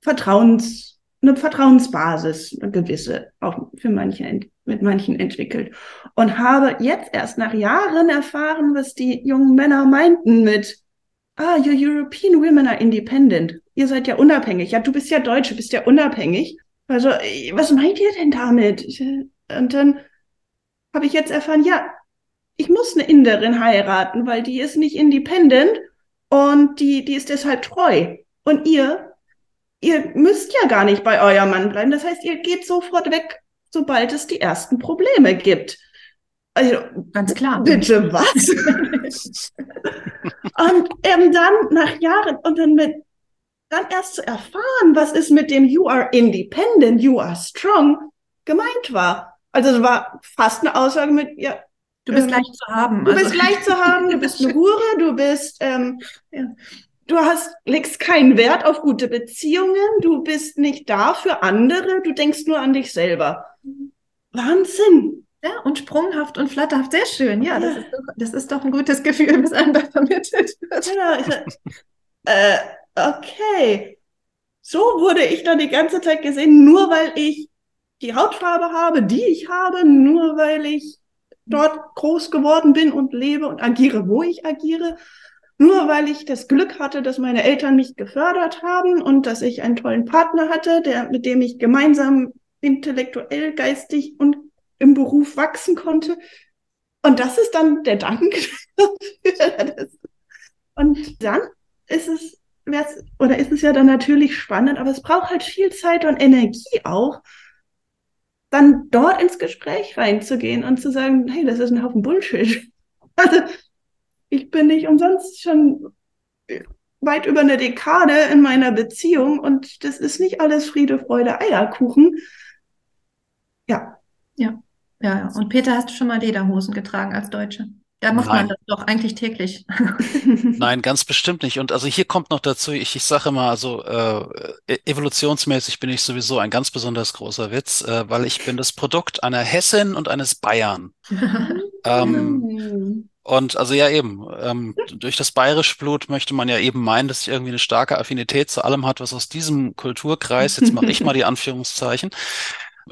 Speaker 2: Vertrauens eine Vertrauensbasis, eine gewisse, auch für manche, mit manchen entwickelt. Und habe jetzt erst nach Jahren erfahren, was die jungen Männer meinten mit, ah, your European women are independent. Ihr seid ja unabhängig. Ja, du bist ja Deutsch, du bist ja unabhängig. Also, was meint ihr denn damit? Und dann habe ich jetzt erfahren, ja, ich muss eine Inderin heiraten, weil die ist nicht independent und die, die ist deshalb treu. Und ihr ihr müsst ja gar nicht bei eurem Mann bleiben. Das heißt, ihr geht sofort weg, sobald es die ersten Probleme gibt.
Speaker 3: Also, ganz klar.
Speaker 2: Bitte was? <laughs> und ähm, dann nach Jahren und dann mit dann erst zu erfahren, was ist mit dem You are independent, you are strong gemeint war. Also es war fast eine Aussage mit, ja,
Speaker 3: du bist ähm, leicht zu haben.
Speaker 2: Du also. bist leicht zu haben, du bist eine <laughs> Hure, du bist ähm, ja, Du hast, legst keinen Wert auf gute Beziehungen, du bist nicht da für andere, du denkst nur an dich selber. Wahnsinn.
Speaker 3: Ja, und sprunghaft und flatterhaft, sehr schön. Ja, das, Ist, doch, das ist doch ein gutes Gefühl, das einem da vermittelt wird.
Speaker 2: Genau. Äh, okay. So wurde ich dann die ganze Zeit gesehen, nur weil ich die Hautfarbe habe, die ich habe, nur weil ich dort groß geworden bin und lebe und agiere, wo ich agiere. Nur weil ich das Glück hatte, dass meine Eltern mich gefördert haben und dass ich einen tollen Partner hatte, der, mit dem ich gemeinsam intellektuell, geistig und im Beruf wachsen konnte. Und das ist dann der Dank. <laughs> und dann ist es, oder ist es ja dann natürlich spannend, aber es braucht halt viel Zeit und Energie auch, dann dort ins Gespräch reinzugehen und zu sagen, hey, das ist ein Haufen Bullshit. <laughs> Also ich bin nicht umsonst schon weit über eine Dekade in meiner Beziehung und das ist nicht alles Friede, Freude, Eierkuchen.
Speaker 3: Ja. Ja. Ja, ja. Und Peter, hast du schon mal Lederhosen getragen als Deutsche? Da macht Nein. man das doch eigentlich täglich. <laughs> <laughs>
Speaker 1: Nein, ganz bestimmt nicht. Und also hier kommt noch dazu, ich, ich sage immer, also äh, e-, evolutionsmäßig bin ich sowieso ein ganz besonders großer Witz, äh, weil ich bin das Produkt einer Hessin und eines Bayern. <laughs> ähm, hm. Und also ja eben, ähm, durch das bayerische Blut möchte man ja eben meinen, dass ich irgendwie eine starke Affinität zu allem hat, was aus diesem Kulturkreis, jetzt mache ich mal die <laughs> Anführungszeichen,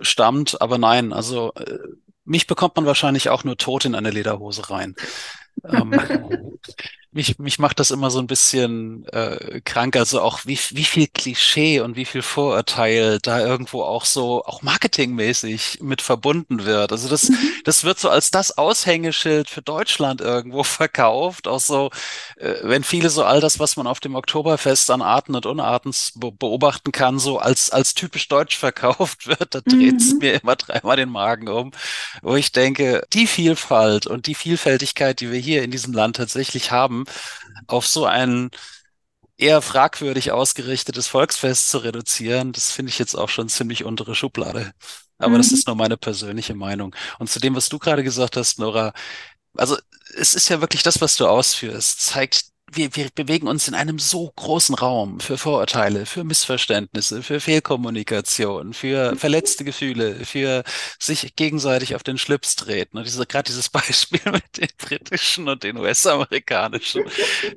Speaker 1: stammt. Aber nein, also äh, mich bekommt man wahrscheinlich auch nur tot in eine Lederhose rein. ähm, <laughs> mich, mich macht das immer so ein bisschen äh, krank, also auch wie, wie viel Klischee und wie viel Vorurteil da irgendwo auch so, auch marketingmäßig mit verbunden wird. Also das, mhm. das wird so als das Aushängeschild für Deutschland irgendwo <laughs> verkauft. Auch so, äh, wenn viele so all das, was man auf dem Oktoberfest an Arten und Unarten beobachten kann, so als, als typisch deutsch verkauft wird, da dreht es mhm. mir immer dreimal den Magen um, wo ich denke, die Vielfalt und die Vielfältigkeit, die wir hier in diesem Land tatsächlich haben, haben, auf so ein eher fragwürdig ausgerichtetes Volksfest zu reduzieren, das finde ich jetzt auch schon ziemlich untere Schublade. Aber mhm. das ist nur meine persönliche Meinung. Und zu dem, was du gerade gesagt hast, Nora, also es ist ja wirklich das, was du ausführst, zeigt wir, wir bewegen uns in einem so großen Raum für Vorurteile, für Missverständnisse, für Fehlkommunikation, für verletzte Gefühle, für sich gegenseitig auf den Schlips treten. Und diese, gerade dieses <laughs> Beispiel mit den britischen und den US-amerikanischen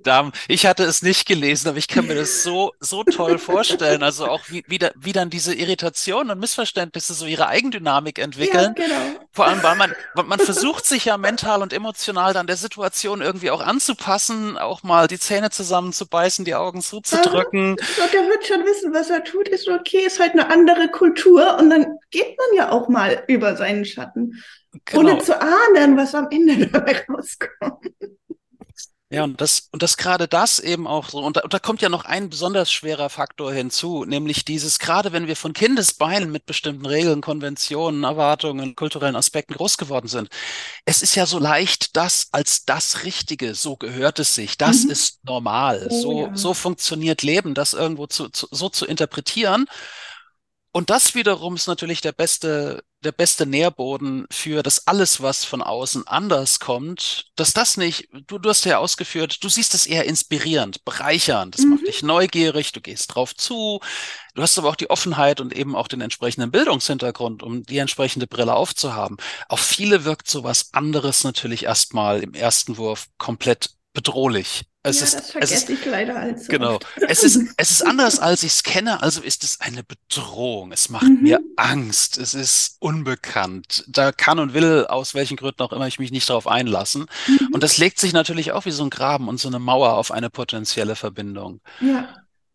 Speaker 1: Damen. Ich hatte es nicht gelesen, aber ich kann mir das so, so toll vorstellen. Also auch wie, wie, da, wie dann diese Irritationen und Missverständnisse so ihre Eigendynamik entwickeln. Ja, genau. Vor allem, weil man, man versucht sich ja mental und emotional dann der Situation irgendwie auch anzupassen, auch mal mal die Zähne zusammenzubeißen, die Augen zuzudrücken.
Speaker 2: Ja, der wird schon wissen, was er tut. Ist okay, ist halt eine andere Kultur und dann geht man ja auch mal über seinen Schatten. Genau. Ohne zu ahnen, was am Ende dabei rauskommt.
Speaker 1: Ja, und das, und das gerade das eben auch so, und da, und da kommt ja noch ein besonders schwerer Faktor hinzu, nämlich dieses, gerade wenn wir von Kindesbeinen mit bestimmten Regeln, Konventionen, Erwartungen, kulturellen Aspekten groß geworden sind, es ist ja so leicht, das als das Richtige, so gehört es sich, das mhm. ist normal, oh, so, ja. so funktioniert Leben, das irgendwo zu, zu, so zu interpretieren. Und das wiederum ist natürlich der beste, der beste Nährboden für das alles, was von außen anders kommt, dass das nicht, du, du hast ja ausgeführt, du siehst es eher inspirierend, bereichernd, das mhm. macht dich neugierig, du gehst drauf zu, du hast aber auch die Offenheit und eben auch den entsprechenden Bildungshintergrund, um die entsprechende Brille aufzuhaben. Auf viele wirkt sowas anderes natürlich erstmal im ersten Wurf komplett bedrohlich.
Speaker 2: Es ja, ist, das vergesse es ist, ich leider als
Speaker 1: Genau. Es ist, es ist anders, als ich es kenne, also ist es eine Bedrohung. Es macht mhm. mir Angst. Es ist unbekannt. Da kann und will, aus welchen Gründen auch immer, ich mich nicht darauf einlassen. Mhm. Und das legt sich natürlich auch wie so ein Graben und so eine Mauer auf eine potenzielle Verbindung. Ja.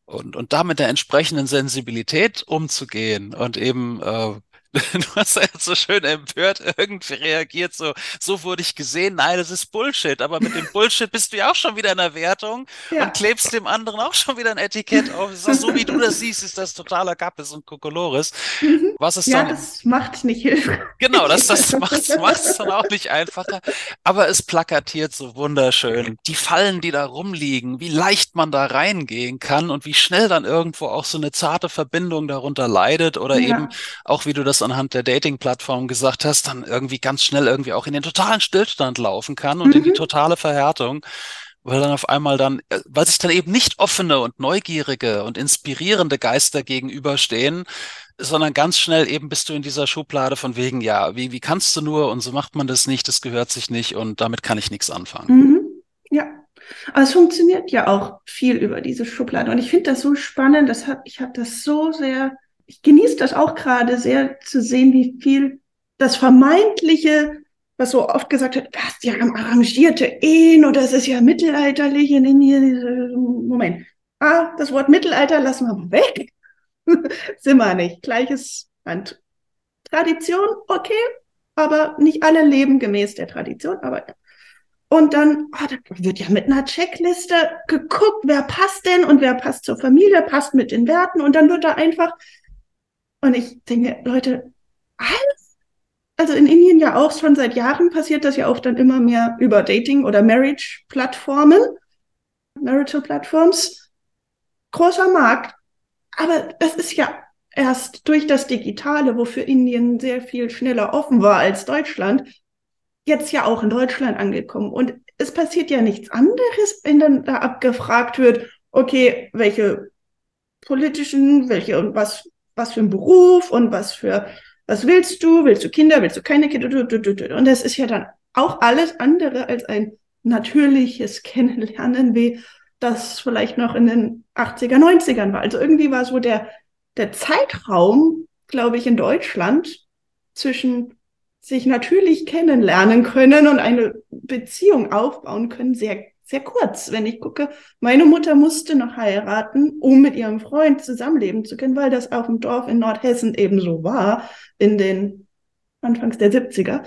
Speaker 1: Und, und da mit der entsprechenden Sensibilität umzugehen und eben äh, <laughs> Du hast ja so schön empört irgendwie reagiert, so, so wurde ich gesehen. Nein, das ist Bullshit. Aber mit dem <laughs> Bullshit bist du ja auch schon wieder in der Wertung ja. und klebst dem anderen auch schon wieder ein Etikett auf. so wie du das siehst, ist das totaler Kappes und Kokolores.
Speaker 2: Mhm. Was ist ja, dann? das macht nicht hilfreich.
Speaker 1: Genau, das, <laughs> das macht es dann auch nicht einfacher. Aber es plakatiert so wunderschön. Die Fallen, die da rumliegen, wie leicht man da reingehen kann und wie schnell dann irgendwo auch so eine zarte Verbindung darunter leidet oder ja. eben auch, wie du das anhand der Dating-Plattform gesagt hast, dann irgendwie ganz schnell irgendwie auch in den totalen Stillstand laufen kann und mhm. in die mhm. totale Verhärtung, weil dann auf einmal dann, äh, weil sich dann eben nicht offene und neugierige und inspirierende Geister gegenüberstehen, sondern ganz schnell eben bist du in dieser Schublade von wegen, ja, wie, wie kannst du nur und so macht man das nicht, das gehört sich nicht und damit kann ich nichts anfangen.
Speaker 2: Mhm. Ja, aber es funktioniert ja auch viel über diese Schublade und ich finde das so spannend, das hat, ich habe das so sehr ich genieße das auch gerade sehr zu sehen, wie viel das vermeintliche, was so oft gesagt wird, das ja arrangierte Ehen oder es ist ja mittelalterlich in Indien. Moment. Ah, das Wort Mittelalter lassen wir mal weg. <laughs> Sind wir nicht. Gleiches Land. Tradition, okay, aber nicht alle leben gemäß der Tradition, aber und dann oh, da wird ja mit einer Checkliste geguckt, wer passt denn und wer passt zur Familie, passt mit den Werten und dann wird da einfach und ich denke, Leute, alles? Also in Indien ja auch schon seit Jahren passiert das ja auch dann immer mehr über Dating- oder Marriage-Plattformen, Marital-Plattforms. Großer Markt. Aber das ist ja erst durch das Digitale, wofür Indien sehr viel schneller offen war als Deutschland, jetzt ja auch in Deutschland angekommen. Und es passiert ja nichts anderes, wenn dann da abgefragt wird, okay, welche politischen, welche und was was für ein Beruf und was für, was willst du? Willst du Kinder? Willst du keine Kinder? Und das ist ja dann auch alles andere als ein natürliches <laughs> Kennenlernen, wie das vielleicht noch in den 80er, 90ern war. Also irgendwie war so der, der Zeitraum, glaube ich, in Deutschland zwischen sich natürlich kennenlernen können und eine Beziehung aufbauen können, sehr sehr kurz. Wenn ich gucke, meine Mutter musste noch heiraten, um mit ihrem Freund zusammenleben zu können, weil das auf dem Dorf in Nordhessen eben so war, in den Anfangs der 70er.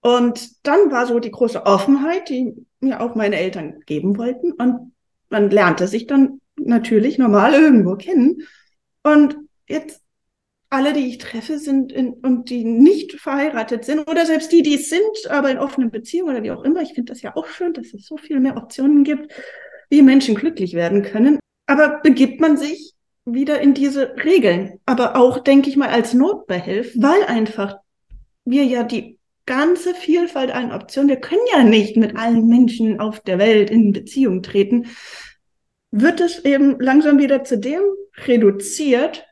Speaker 2: Und dann war so die große Offenheit, die mir auch meine Eltern geben wollten. Und man lernte sich dann natürlich normal irgendwo kennen. Und jetzt alle, die ich treffe, sind in, und die nicht verheiratet sind oder selbst die, die es sind, aber in offenen Beziehungen oder wie auch immer. Ich finde das ja auch schön, dass es so viel mehr Optionen gibt, wie Menschen glücklich werden können. Aber begibt man sich wieder in diese Regeln, aber auch, denke ich mal, als Notbehelf, weil einfach wir ja die ganze Vielfalt an Optionen, wir können ja nicht mit allen Menschen auf der Welt in Beziehung treten, wird es eben langsam wieder zu dem reduziert,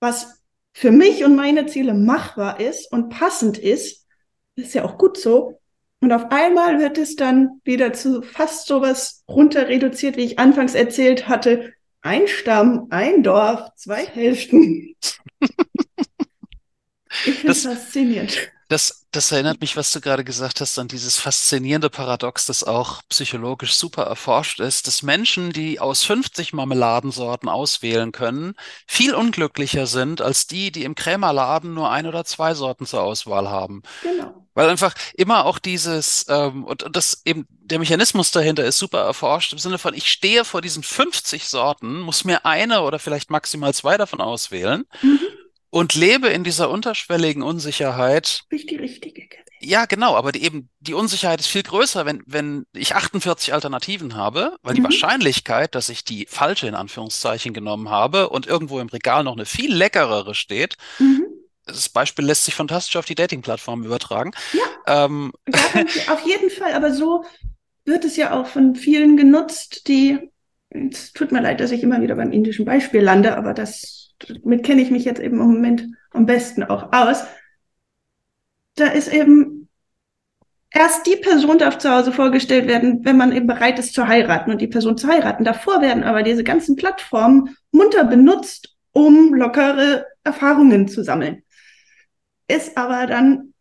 Speaker 2: was für mich und meine Ziele machbar ist und passend ist. ist ja auch gut so. Und auf einmal wird es dann wieder zu fast sowas runter reduziert, wie ich anfangs erzählt hatte. Ein Stamm, ein Dorf, zwei Hälften. <laughs> ich finde es faszinierend.
Speaker 1: Das, das erinnert mich, was du gerade gesagt hast, an dieses faszinierende Paradox, das auch psychologisch super erforscht ist, dass Menschen, die aus 50 Marmeladensorten auswählen können, viel unglücklicher sind als die, die im Krämerladen nur ein oder zwei Sorten zur Auswahl haben. Genau. Weil einfach immer auch dieses, ähm, und, und das eben, der Mechanismus dahinter ist super erforscht, im Sinne von, ich stehe vor diesen 50 Sorten, muss mir eine oder vielleicht maximal zwei davon auswählen. Mhm und lebe in dieser unterschwelligen Unsicherheit.
Speaker 2: Nicht die richtige.
Speaker 1: Ja, genau, aber die, eben die Unsicherheit ist viel größer, wenn, wenn ich 48 Alternativen habe, weil mhm. die Wahrscheinlichkeit, dass ich die falsche in Anführungszeichen genommen habe und irgendwo im Regal noch eine viel leckerere steht, mhm. das Beispiel lässt sich fantastisch auf die Dating-Plattform übertragen.
Speaker 2: Ja, ähm, <laughs> auf jeden Fall, aber so wird es ja auch von vielen genutzt, die, es tut mir leid, dass ich immer wieder beim indischen Beispiel lande, aber das damit kenne ich mich jetzt eben im Moment am besten auch aus. Da ist eben erst die Person darf zu Hause vorgestellt werden, wenn man eben bereit ist zu heiraten und die Person zu heiraten. Davor werden aber diese ganzen Plattformen munter benutzt, um lockere Erfahrungen zu sammeln. Ist aber dann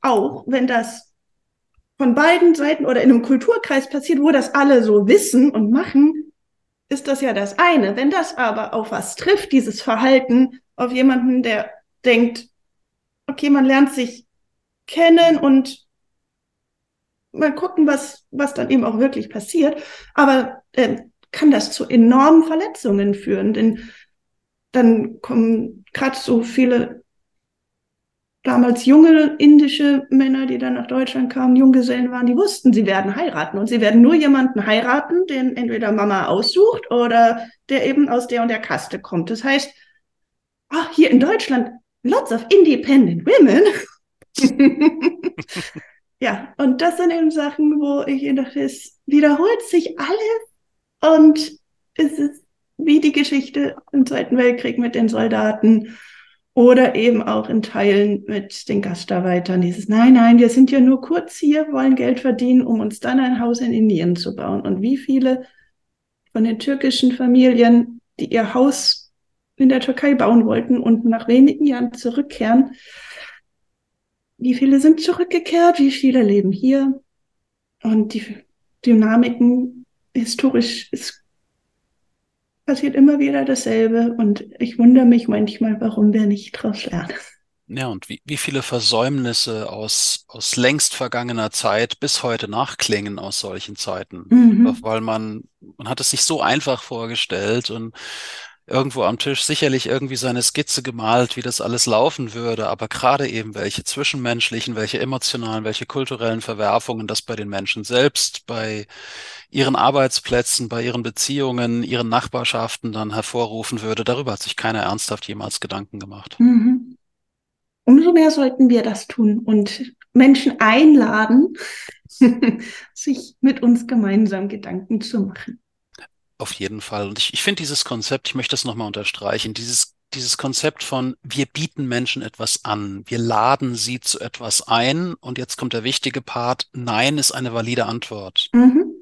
Speaker 2: auch, wenn das von beiden Seiten oder in einem Kulturkreis passiert, wo das alle so wissen und machen, ist das ja das eine. Wenn das aber auf was trifft, dieses Verhalten, auf jemanden, der denkt, okay, man lernt sich kennen und mal gucken, was, was dann eben auch wirklich passiert, aber äh, kann das zu enormen Verletzungen führen, denn dann kommen gerade so viele damals junge indische Männer, die dann nach Deutschland kamen, Junggesellen waren, die wussten, sie werden heiraten. Und sie werden nur jemanden heiraten, den entweder Mama aussucht oder der eben aus der und der Kaste kommt. Das heißt, ach, hier in Deutschland, lots of independent women. <laughs> ja, und das sind eben Sachen, wo ich dachte, es wiederholt sich alles und es ist wie die Geschichte im Zweiten Weltkrieg mit den Soldaten oder eben auch in Teilen mit den Gastarbeitern dieses, nein, nein, wir sind ja nur kurz hier, wollen Geld verdienen, um uns dann ein Haus in Indien zu bauen. Und wie viele von den türkischen Familien, die ihr Haus in der Türkei bauen wollten und nach wenigen Jahren zurückkehren, wie viele sind zurückgekehrt, wie viele leben hier? Und die Dynamiken historisch ist passiert immer wieder dasselbe und ich wundere mich manchmal, warum wir nicht daraus lernen.
Speaker 1: Ja, und wie, wie viele Versäumnisse aus, aus längst vergangener Zeit bis heute nachklingen aus solchen Zeiten. Mhm. Weil man, man hat es sich so einfach vorgestellt und irgendwo am Tisch sicherlich irgendwie seine Skizze gemalt, wie das alles laufen würde, aber gerade eben welche zwischenmenschlichen, welche emotionalen, welche kulturellen Verwerfungen das bei den Menschen selbst, bei ihren Arbeitsplätzen, bei ihren Beziehungen, ihren Nachbarschaften dann hervorrufen würde, darüber hat sich keiner ernsthaft jemals Gedanken gemacht. Mhm.
Speaker 2: Umso mehr sollten wir das tun und Menschen einladen, <laughs> sich mit uns gemeinsam Gedanken zu machen.
Speaker 1: Auf jeden Fall. Und ich, ich finde dieses Konzept, ich möchte das nochmal unterstreichen, dieses, dieses Konzept von, wir bieten Menschen etwas an, wir laden sie zu etwas ein und jetzt kommt der wichtige Part, Nein ist eine valide Antwort. Mhm.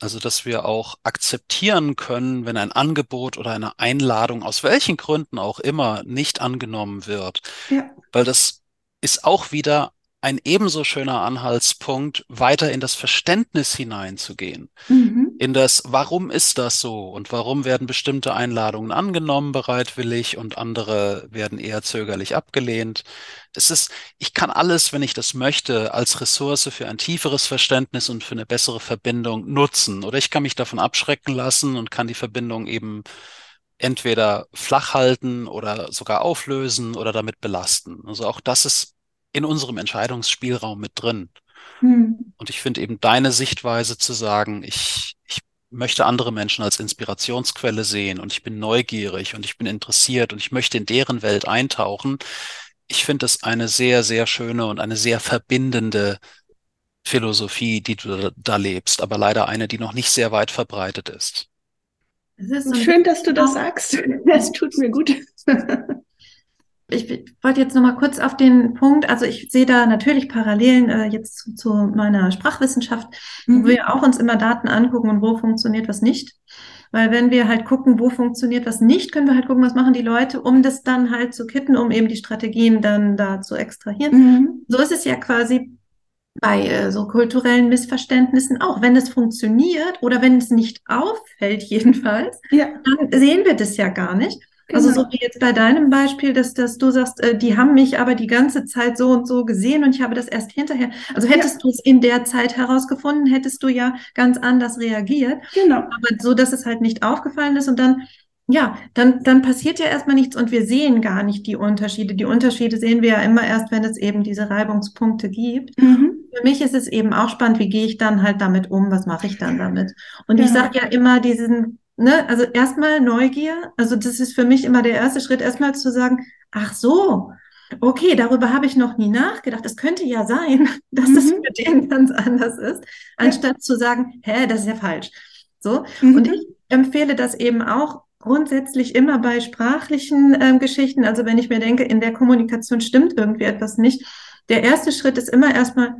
Speaker 1: Also, dass wir auch akzeptieren können, wenn ein Angebot oder eine Einladung aus welchen Gründen auch immer nicht angenommen wird. Ja. Weil das ist auch wieder ein ebenso schöner Anhaltspunkt, weiter in das Verständnis hineinzugehen. Mhm. In das, warum ist das so und warum werden bestimmte Einladungen angenommen bereitwillig und andere werden eher zögerlich abgelehnt. Es ist, ich kann alles, wenn ich das möchte, als Ressource für ein tieferes Verständnis und für eine bessere Verbindung nutzen. Oder ich kann mich davon abschrecken lassen und kann die Verbindung eben entweder flach halten oder sogar auflösen oder damit belasten. Also auch das ist in unserem Entscheidungsspielraum mit drin. Hm. Und ich finde eben deine Sichtweise zu sagen, ich, ich möchte andere Menschen als Inspirationsquelle sehen und ich bin neugierig und ich bin interessiert und ich möchte in deren Welt eintauchen. Ich finde es eine sehr, sehr schöne und eine sehr verbindende Philosophie, die du da lebst, aber leider eine, die noch nicht sehr weit verbreitet ist.
Speaker 2: ist Schön, dass du das sagst. <laughs> Es tut mir gut. <laughs>
Speaker 3: ich wollte jetzt noch mal kurz auf den Punkt, also ich sehe da natürlich Parallelen äh, jetzt zu, zu, meiner Sprachwissenschaft, mhm. wo wir auch uns immer Daten angucken und wo funktioniert was nicht. Weil wenn wir halt gucken, wo funktioniert was nicht, können wir halt gucken, was machen die Leute, um das dann halt zu kitten, um eben die Strategien dann da zu extrahieren. Mhm. So ist es ja quasi bei äh, so kulturellen Missverständnissen auch. Wenn es funktioniert oder wenn es nicht auffällt <laughs> jedenfalls, ja. dann sehen wir das ja gar nicht. Also so genau. wie jetzt bei deinem Beispiel, dass, dass du sagst, äh, die haben mich aber die ganze Zeit so und so gesehen und ich habe das erst hinterher. Also hättest ja. du es in der Zeit herausgefunden, hättest du ja ganz anders reagiert. Genau. Aber so, dass es halt nicht aufgefallen ist und dann, ja, dann, dann passiert ja erstmal nichts und wir sehen gar nicht die Unterschiede. Die Unterschiede sehen wir ja immer erst, wenn es eben diese Reibungspunkte gibt. Mhm. Für mich ist es eben auch spannend, wie gehe ich dann halt damit um, was mache ich dann damit? Und ja. ich sage ja immer diesen ne, also erstmal Neugier, also das ist für mich immer der erste Schritt, erstmal zu sagen, ach so, okay, darüber habe ich noch nie nachgedacht. Es könnte ja sein, <laughs> dass mhm. das für den ganz anders ist, anstatt ja. zu sagen, hä, das ist ja falsch. So. Mhm. Und ich empfehle das eben auch grundsätzlich immer bei sprachlichen äh, Geschichten. Also wenn ich mir denke, in der Kommunikation stimmt irgendwie etwas nicht. Der erste Schritt ist immer erstmal,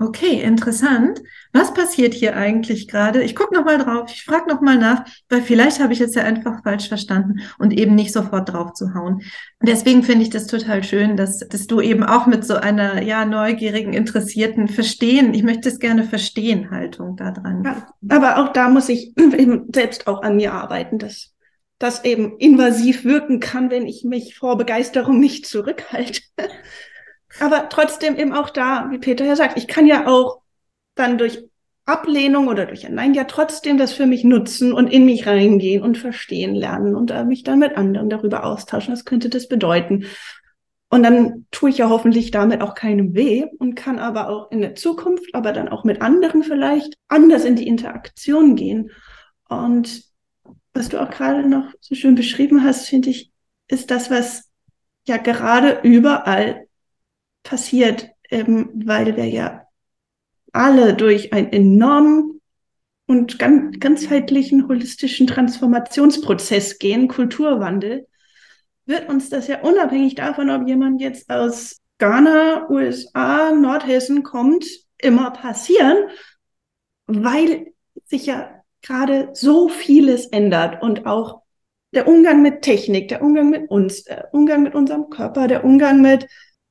Speaker 3: Okay, interessant. Was passiert hier eigentlich gerade? Ich gucke nochmal drauf, ich frage nochmal nach, weil vielleicht habe ich es ja einfach falsch verstanden und eben nicht sofort drauf zu hauen. Deswegen finde ich das total schön, dass, dass du eben auch mit so einer ja neugierigen, interessierten Verstehen, ich möchte es gerne verstehen, Haltung da dran. Ja,
Speaker 2: aber auch da muss ich <clears throat> eben selbst auch an mir arbeiten, dass das eben invasiv wirken kann, wenn ich mich vor Begeisterung nicht zurückhalte. <laughs> Aber trotzdem eben auch da, wie Peter ja sagt, ich kann ja auch dann durch Ablehnung oder durch ein Nein ja trotzdem das für mich nutzen und in mich reingehen und verstehen lernen und äh, mich dann mit anderen darüber austauschen. Was könnte das bedeuten? Und dann tue ich ja hoffentlich damit auch keinem weh und kann aber auch in der Zukunft, aber dann auch mit anderen vielleicht anders in die Interaktion gehen. Und was du auch gerade noch so schön beschrieben hast, finde ich, ist das, was ja gerade überall passiert, ähm, weil wir ja alle durch einen enormen und ganz, ganzheitlichen holistischen Transformationsprozess gehen, Kulturwandel, wird uns das ja unabhängig davon, ob jemand jetzt aus Ghana, USA, Nordhessen kommt, immer passieren, weil sich ja gerade so vieles ändert und auch der Umgang mit Technik, der Umgang mit uns, der Umgang mit unserem Körper, der Umgang mit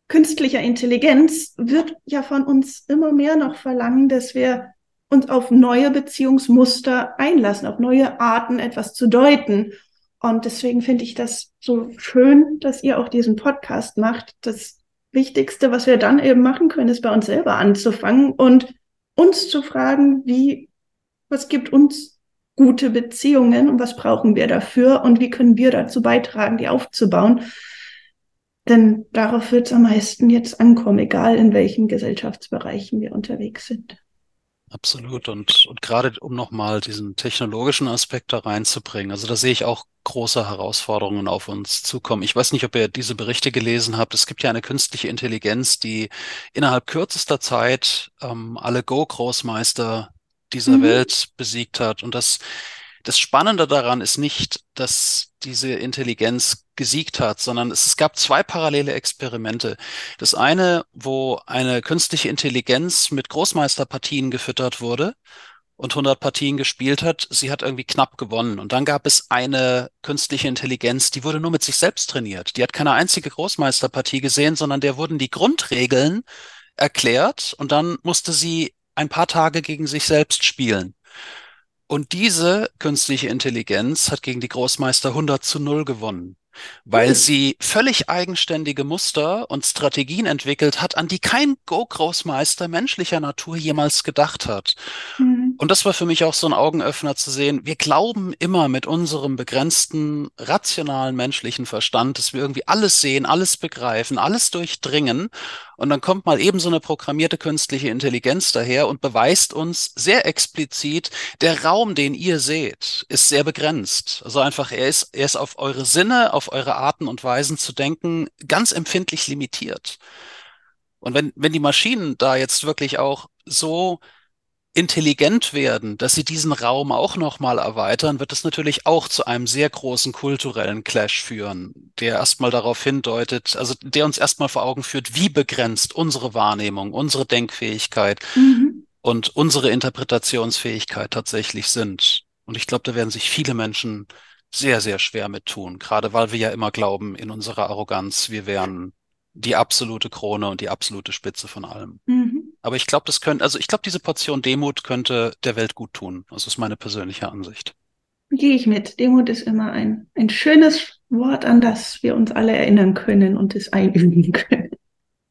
Speaker 2: künstlicher Intelligenz wird ja von uns immer mehr noch verlangen, dass wir uns auf neue Beziehungsmuster einlassen, auf neue Arten etwas zu deuten. Und deswegen finde ich das so schön, dass ihr auch diesen Podcast macht. Das Wichtigste, was wir dann eben machen können, ist bei uns selber anzufangen und uns zu fragen, wie, was gibt uns gute Beziehungen und was brauchen wir dafür und wie können wir dazu beitragen, die aufzubauen. Denn darauf wird es am meisten jetzt ankommen, egal in welchen Gesellschaftsbereichen wir unterwegs sind.
Speaker 1: Absolut. Und, und gerade um nochmal diesen technologischen Aspekt da reinzubringen, also da sehe ich auch große Herausforderungen auf uns zukommen. Ich weiß nicht, ob ihr diese Berichte gelesen habt. Es gibt ja eine künstliche Intelligenz, die innerhalb kürzester Zeit ähm, alle Go-Großmeister dieser mhm. Welt besiegt hat. Und das das Spannende daran ist nicht, dass diese Intelligenz gesiegt hat, sondern es, es gab zwei parallele Experimente. Das eine, wo eine künstliche Intelligenz mit Großmeisterpartien gefüttert wurde und 100 Partien gespielt hat, sie hat irgendwie knapp gewonnen. Und dann gab es eine künstliche Intelligenz, die wurde nur mit sich selbst trainiert. Die hat keine einzige Großmeisterpartie gesehen, sondern der wurden die Grundregeln erklärt und dann musste sie ein paar Tage gegen sich selbst spielen. Und diese künstliche Intelligenz hat gegen die Großmeister 100 zu 0 gewonnen, weil mhm. sie völlig eigenständige Muster und Strategien entwickelt hat, an die kein Go-Großmeister menschlicher Natur jemals gedacht hat. Mhm. Und das war für mich auch so ein Augenöffner zu sehen. Wir glauben immer mit unserem begrenzten, rationalen menschlichen Verstand, dass wir irgendwie alles sehen, alles begreifen, alles durchdringen. Und dann kommt mal eben so eine programmierte künstliche Intelligenz daher und beweist uns sehr explizit, der Raum, den ihr seht, ist sehr begrenzt. Also einfach, er ist, er ist auf eure Sinne, auf eure Arten und Weisen zu denken, ganz empfindlich limitiert. Und wenn, wenn die Maschinen da jetzt wirklich auch so intelligent werden, dass sie diesen Raum auch nochmal erweitern, wird es natürlich auch zu einem sehr großen kulturellen Clash führen, der erstmal darauf hindeutet, also der uns erstmal vor Augen führt, wie begrenzt unsere Wahrnehmung, unsere Denkfähigkeit mhm. und unsere Interpretationsfähigkeit tatsächlich sind. Und ich glaube, da werden sich viele Menschen sehr, sehr schwer mit tun, gerade weil wir ja immer glauben in unserer Arroganz, wir wären die absolute Krone und die absolute Spitze von allem. Mhm. Aber ich glaube, das könnte, also ich glaube, diese Portion Demut könnte der Welt gut tun. Das ist meine persönliche Ansicht.
Speaker 2: Gehe ich mit. Demut ist immer ein, ein schönes Wort, an das wir uns alle erinnern können und es einüben können.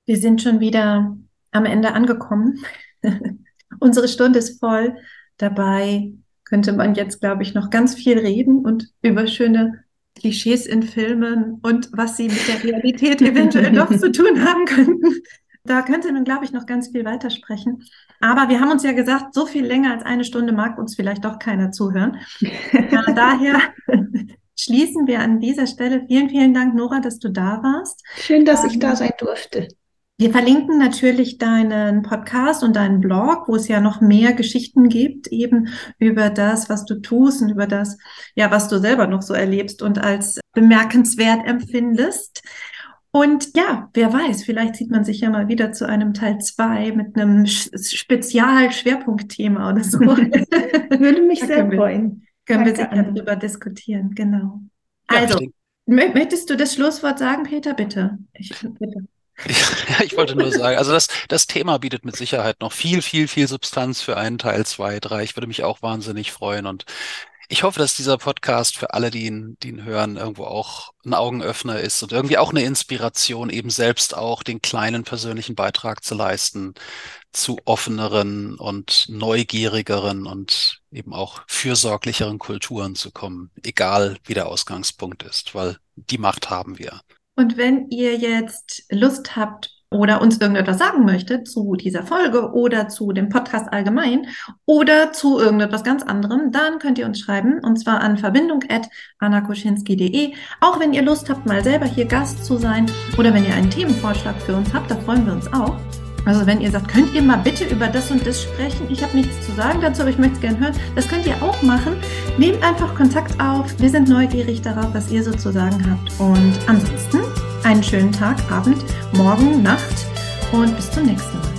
Speaker 3: Wir sind schon wieder am Ende angekommen. <laughs> Unsere Stunde ist voll. Dabei könnte man jetzt, glaube ich, noch ganz viel reden und über schöne Klischees in Filmen und was sie mit der Realität eventuell doch zu tun haben könnten. Da könnte man, glaube ich, noch ganz viel weitersprechen. Aber wir haben uns ja gesagt, so viel länger als eine Stunde mag uns vielleicht doch keiner zuhören. äh, <laughs> daher schließen wir an dieser Stelle. Vielen, vielen Dank, Nora, dass du da warst.
Speaker 2: Schön, dass ähm, ich da sein durfte.
Speaker 3: Wir verlinken natürlich deinen Podcast und deinen Blog, wo es ja noch mehr Geschichten gibt, eben über das, was du tust und über das, ja, was du selber noch so erlebst und als bemerkenswert empfindest. Und ja, wer weiß, vielleicht sieht man sich ja mal wieder zu einem Teil zwei mit einem Spezial-Schwerpunktthema oder so. <laughs>
Speaker 2: Würde mich sehr freuen.
Speaker 3: Können Danke wir sicher darüber diskutieren, genau. Also, möchtest du das Schlusswort sagen, Peter? Bitte. Ich, bitte. <laughs>
Speaker 1: Ja, ich wollte nur sagen, also das, das Thema bietet mit Sicherheit noch viel, viel, viel Substanz für einen Teil zwei, drei. Ich würde mich auch wahnsinnig freuen und ich hoffe, dass dieser Podcast für alle, die ihn, die ihn hören, irgendwo auch ein Augenöffner ist und irgendwie auch eine Inspiration, eben selbst auch den kleinen persönlichen Beitrag zu leisten zu offeneren und neugierigeren und eben auch fürsorglicheren Kulturen zu kommen, egal wie der Ausgangspunkt ist, weil die Macht haben wir.
Speaker 3: Und wenn ihr jetzt Lust habt oder uns irgendetwas sagen möchtet zu dieser Folge oder zu dem Podcast allgemein oder zu irgendetwas ganz anderem, dann könnt ihr uns schreiben und zwar an verbindung.annakoschinski.de. Auch wenn ihr Lust habt, mal selber hier Gast zu sein oder wenn ihr einen Themenvorschlag für uns habt, da freuen wir uns auch. Also wenn ihr sagt, könnt ihr mal bitte über das und das sprechen? Ich habe nichts zu sagen dazu, aber ich möchte es gerne hören. Das könnt ihr auch machen. Nehmt einfach Kontakt auf. Wir sind neugierig darauf, was ihr so zu sagen habt. Und ansonsten einen schönen Tag, Abend, Morgen, Nacht und bis zum nächsten Mal.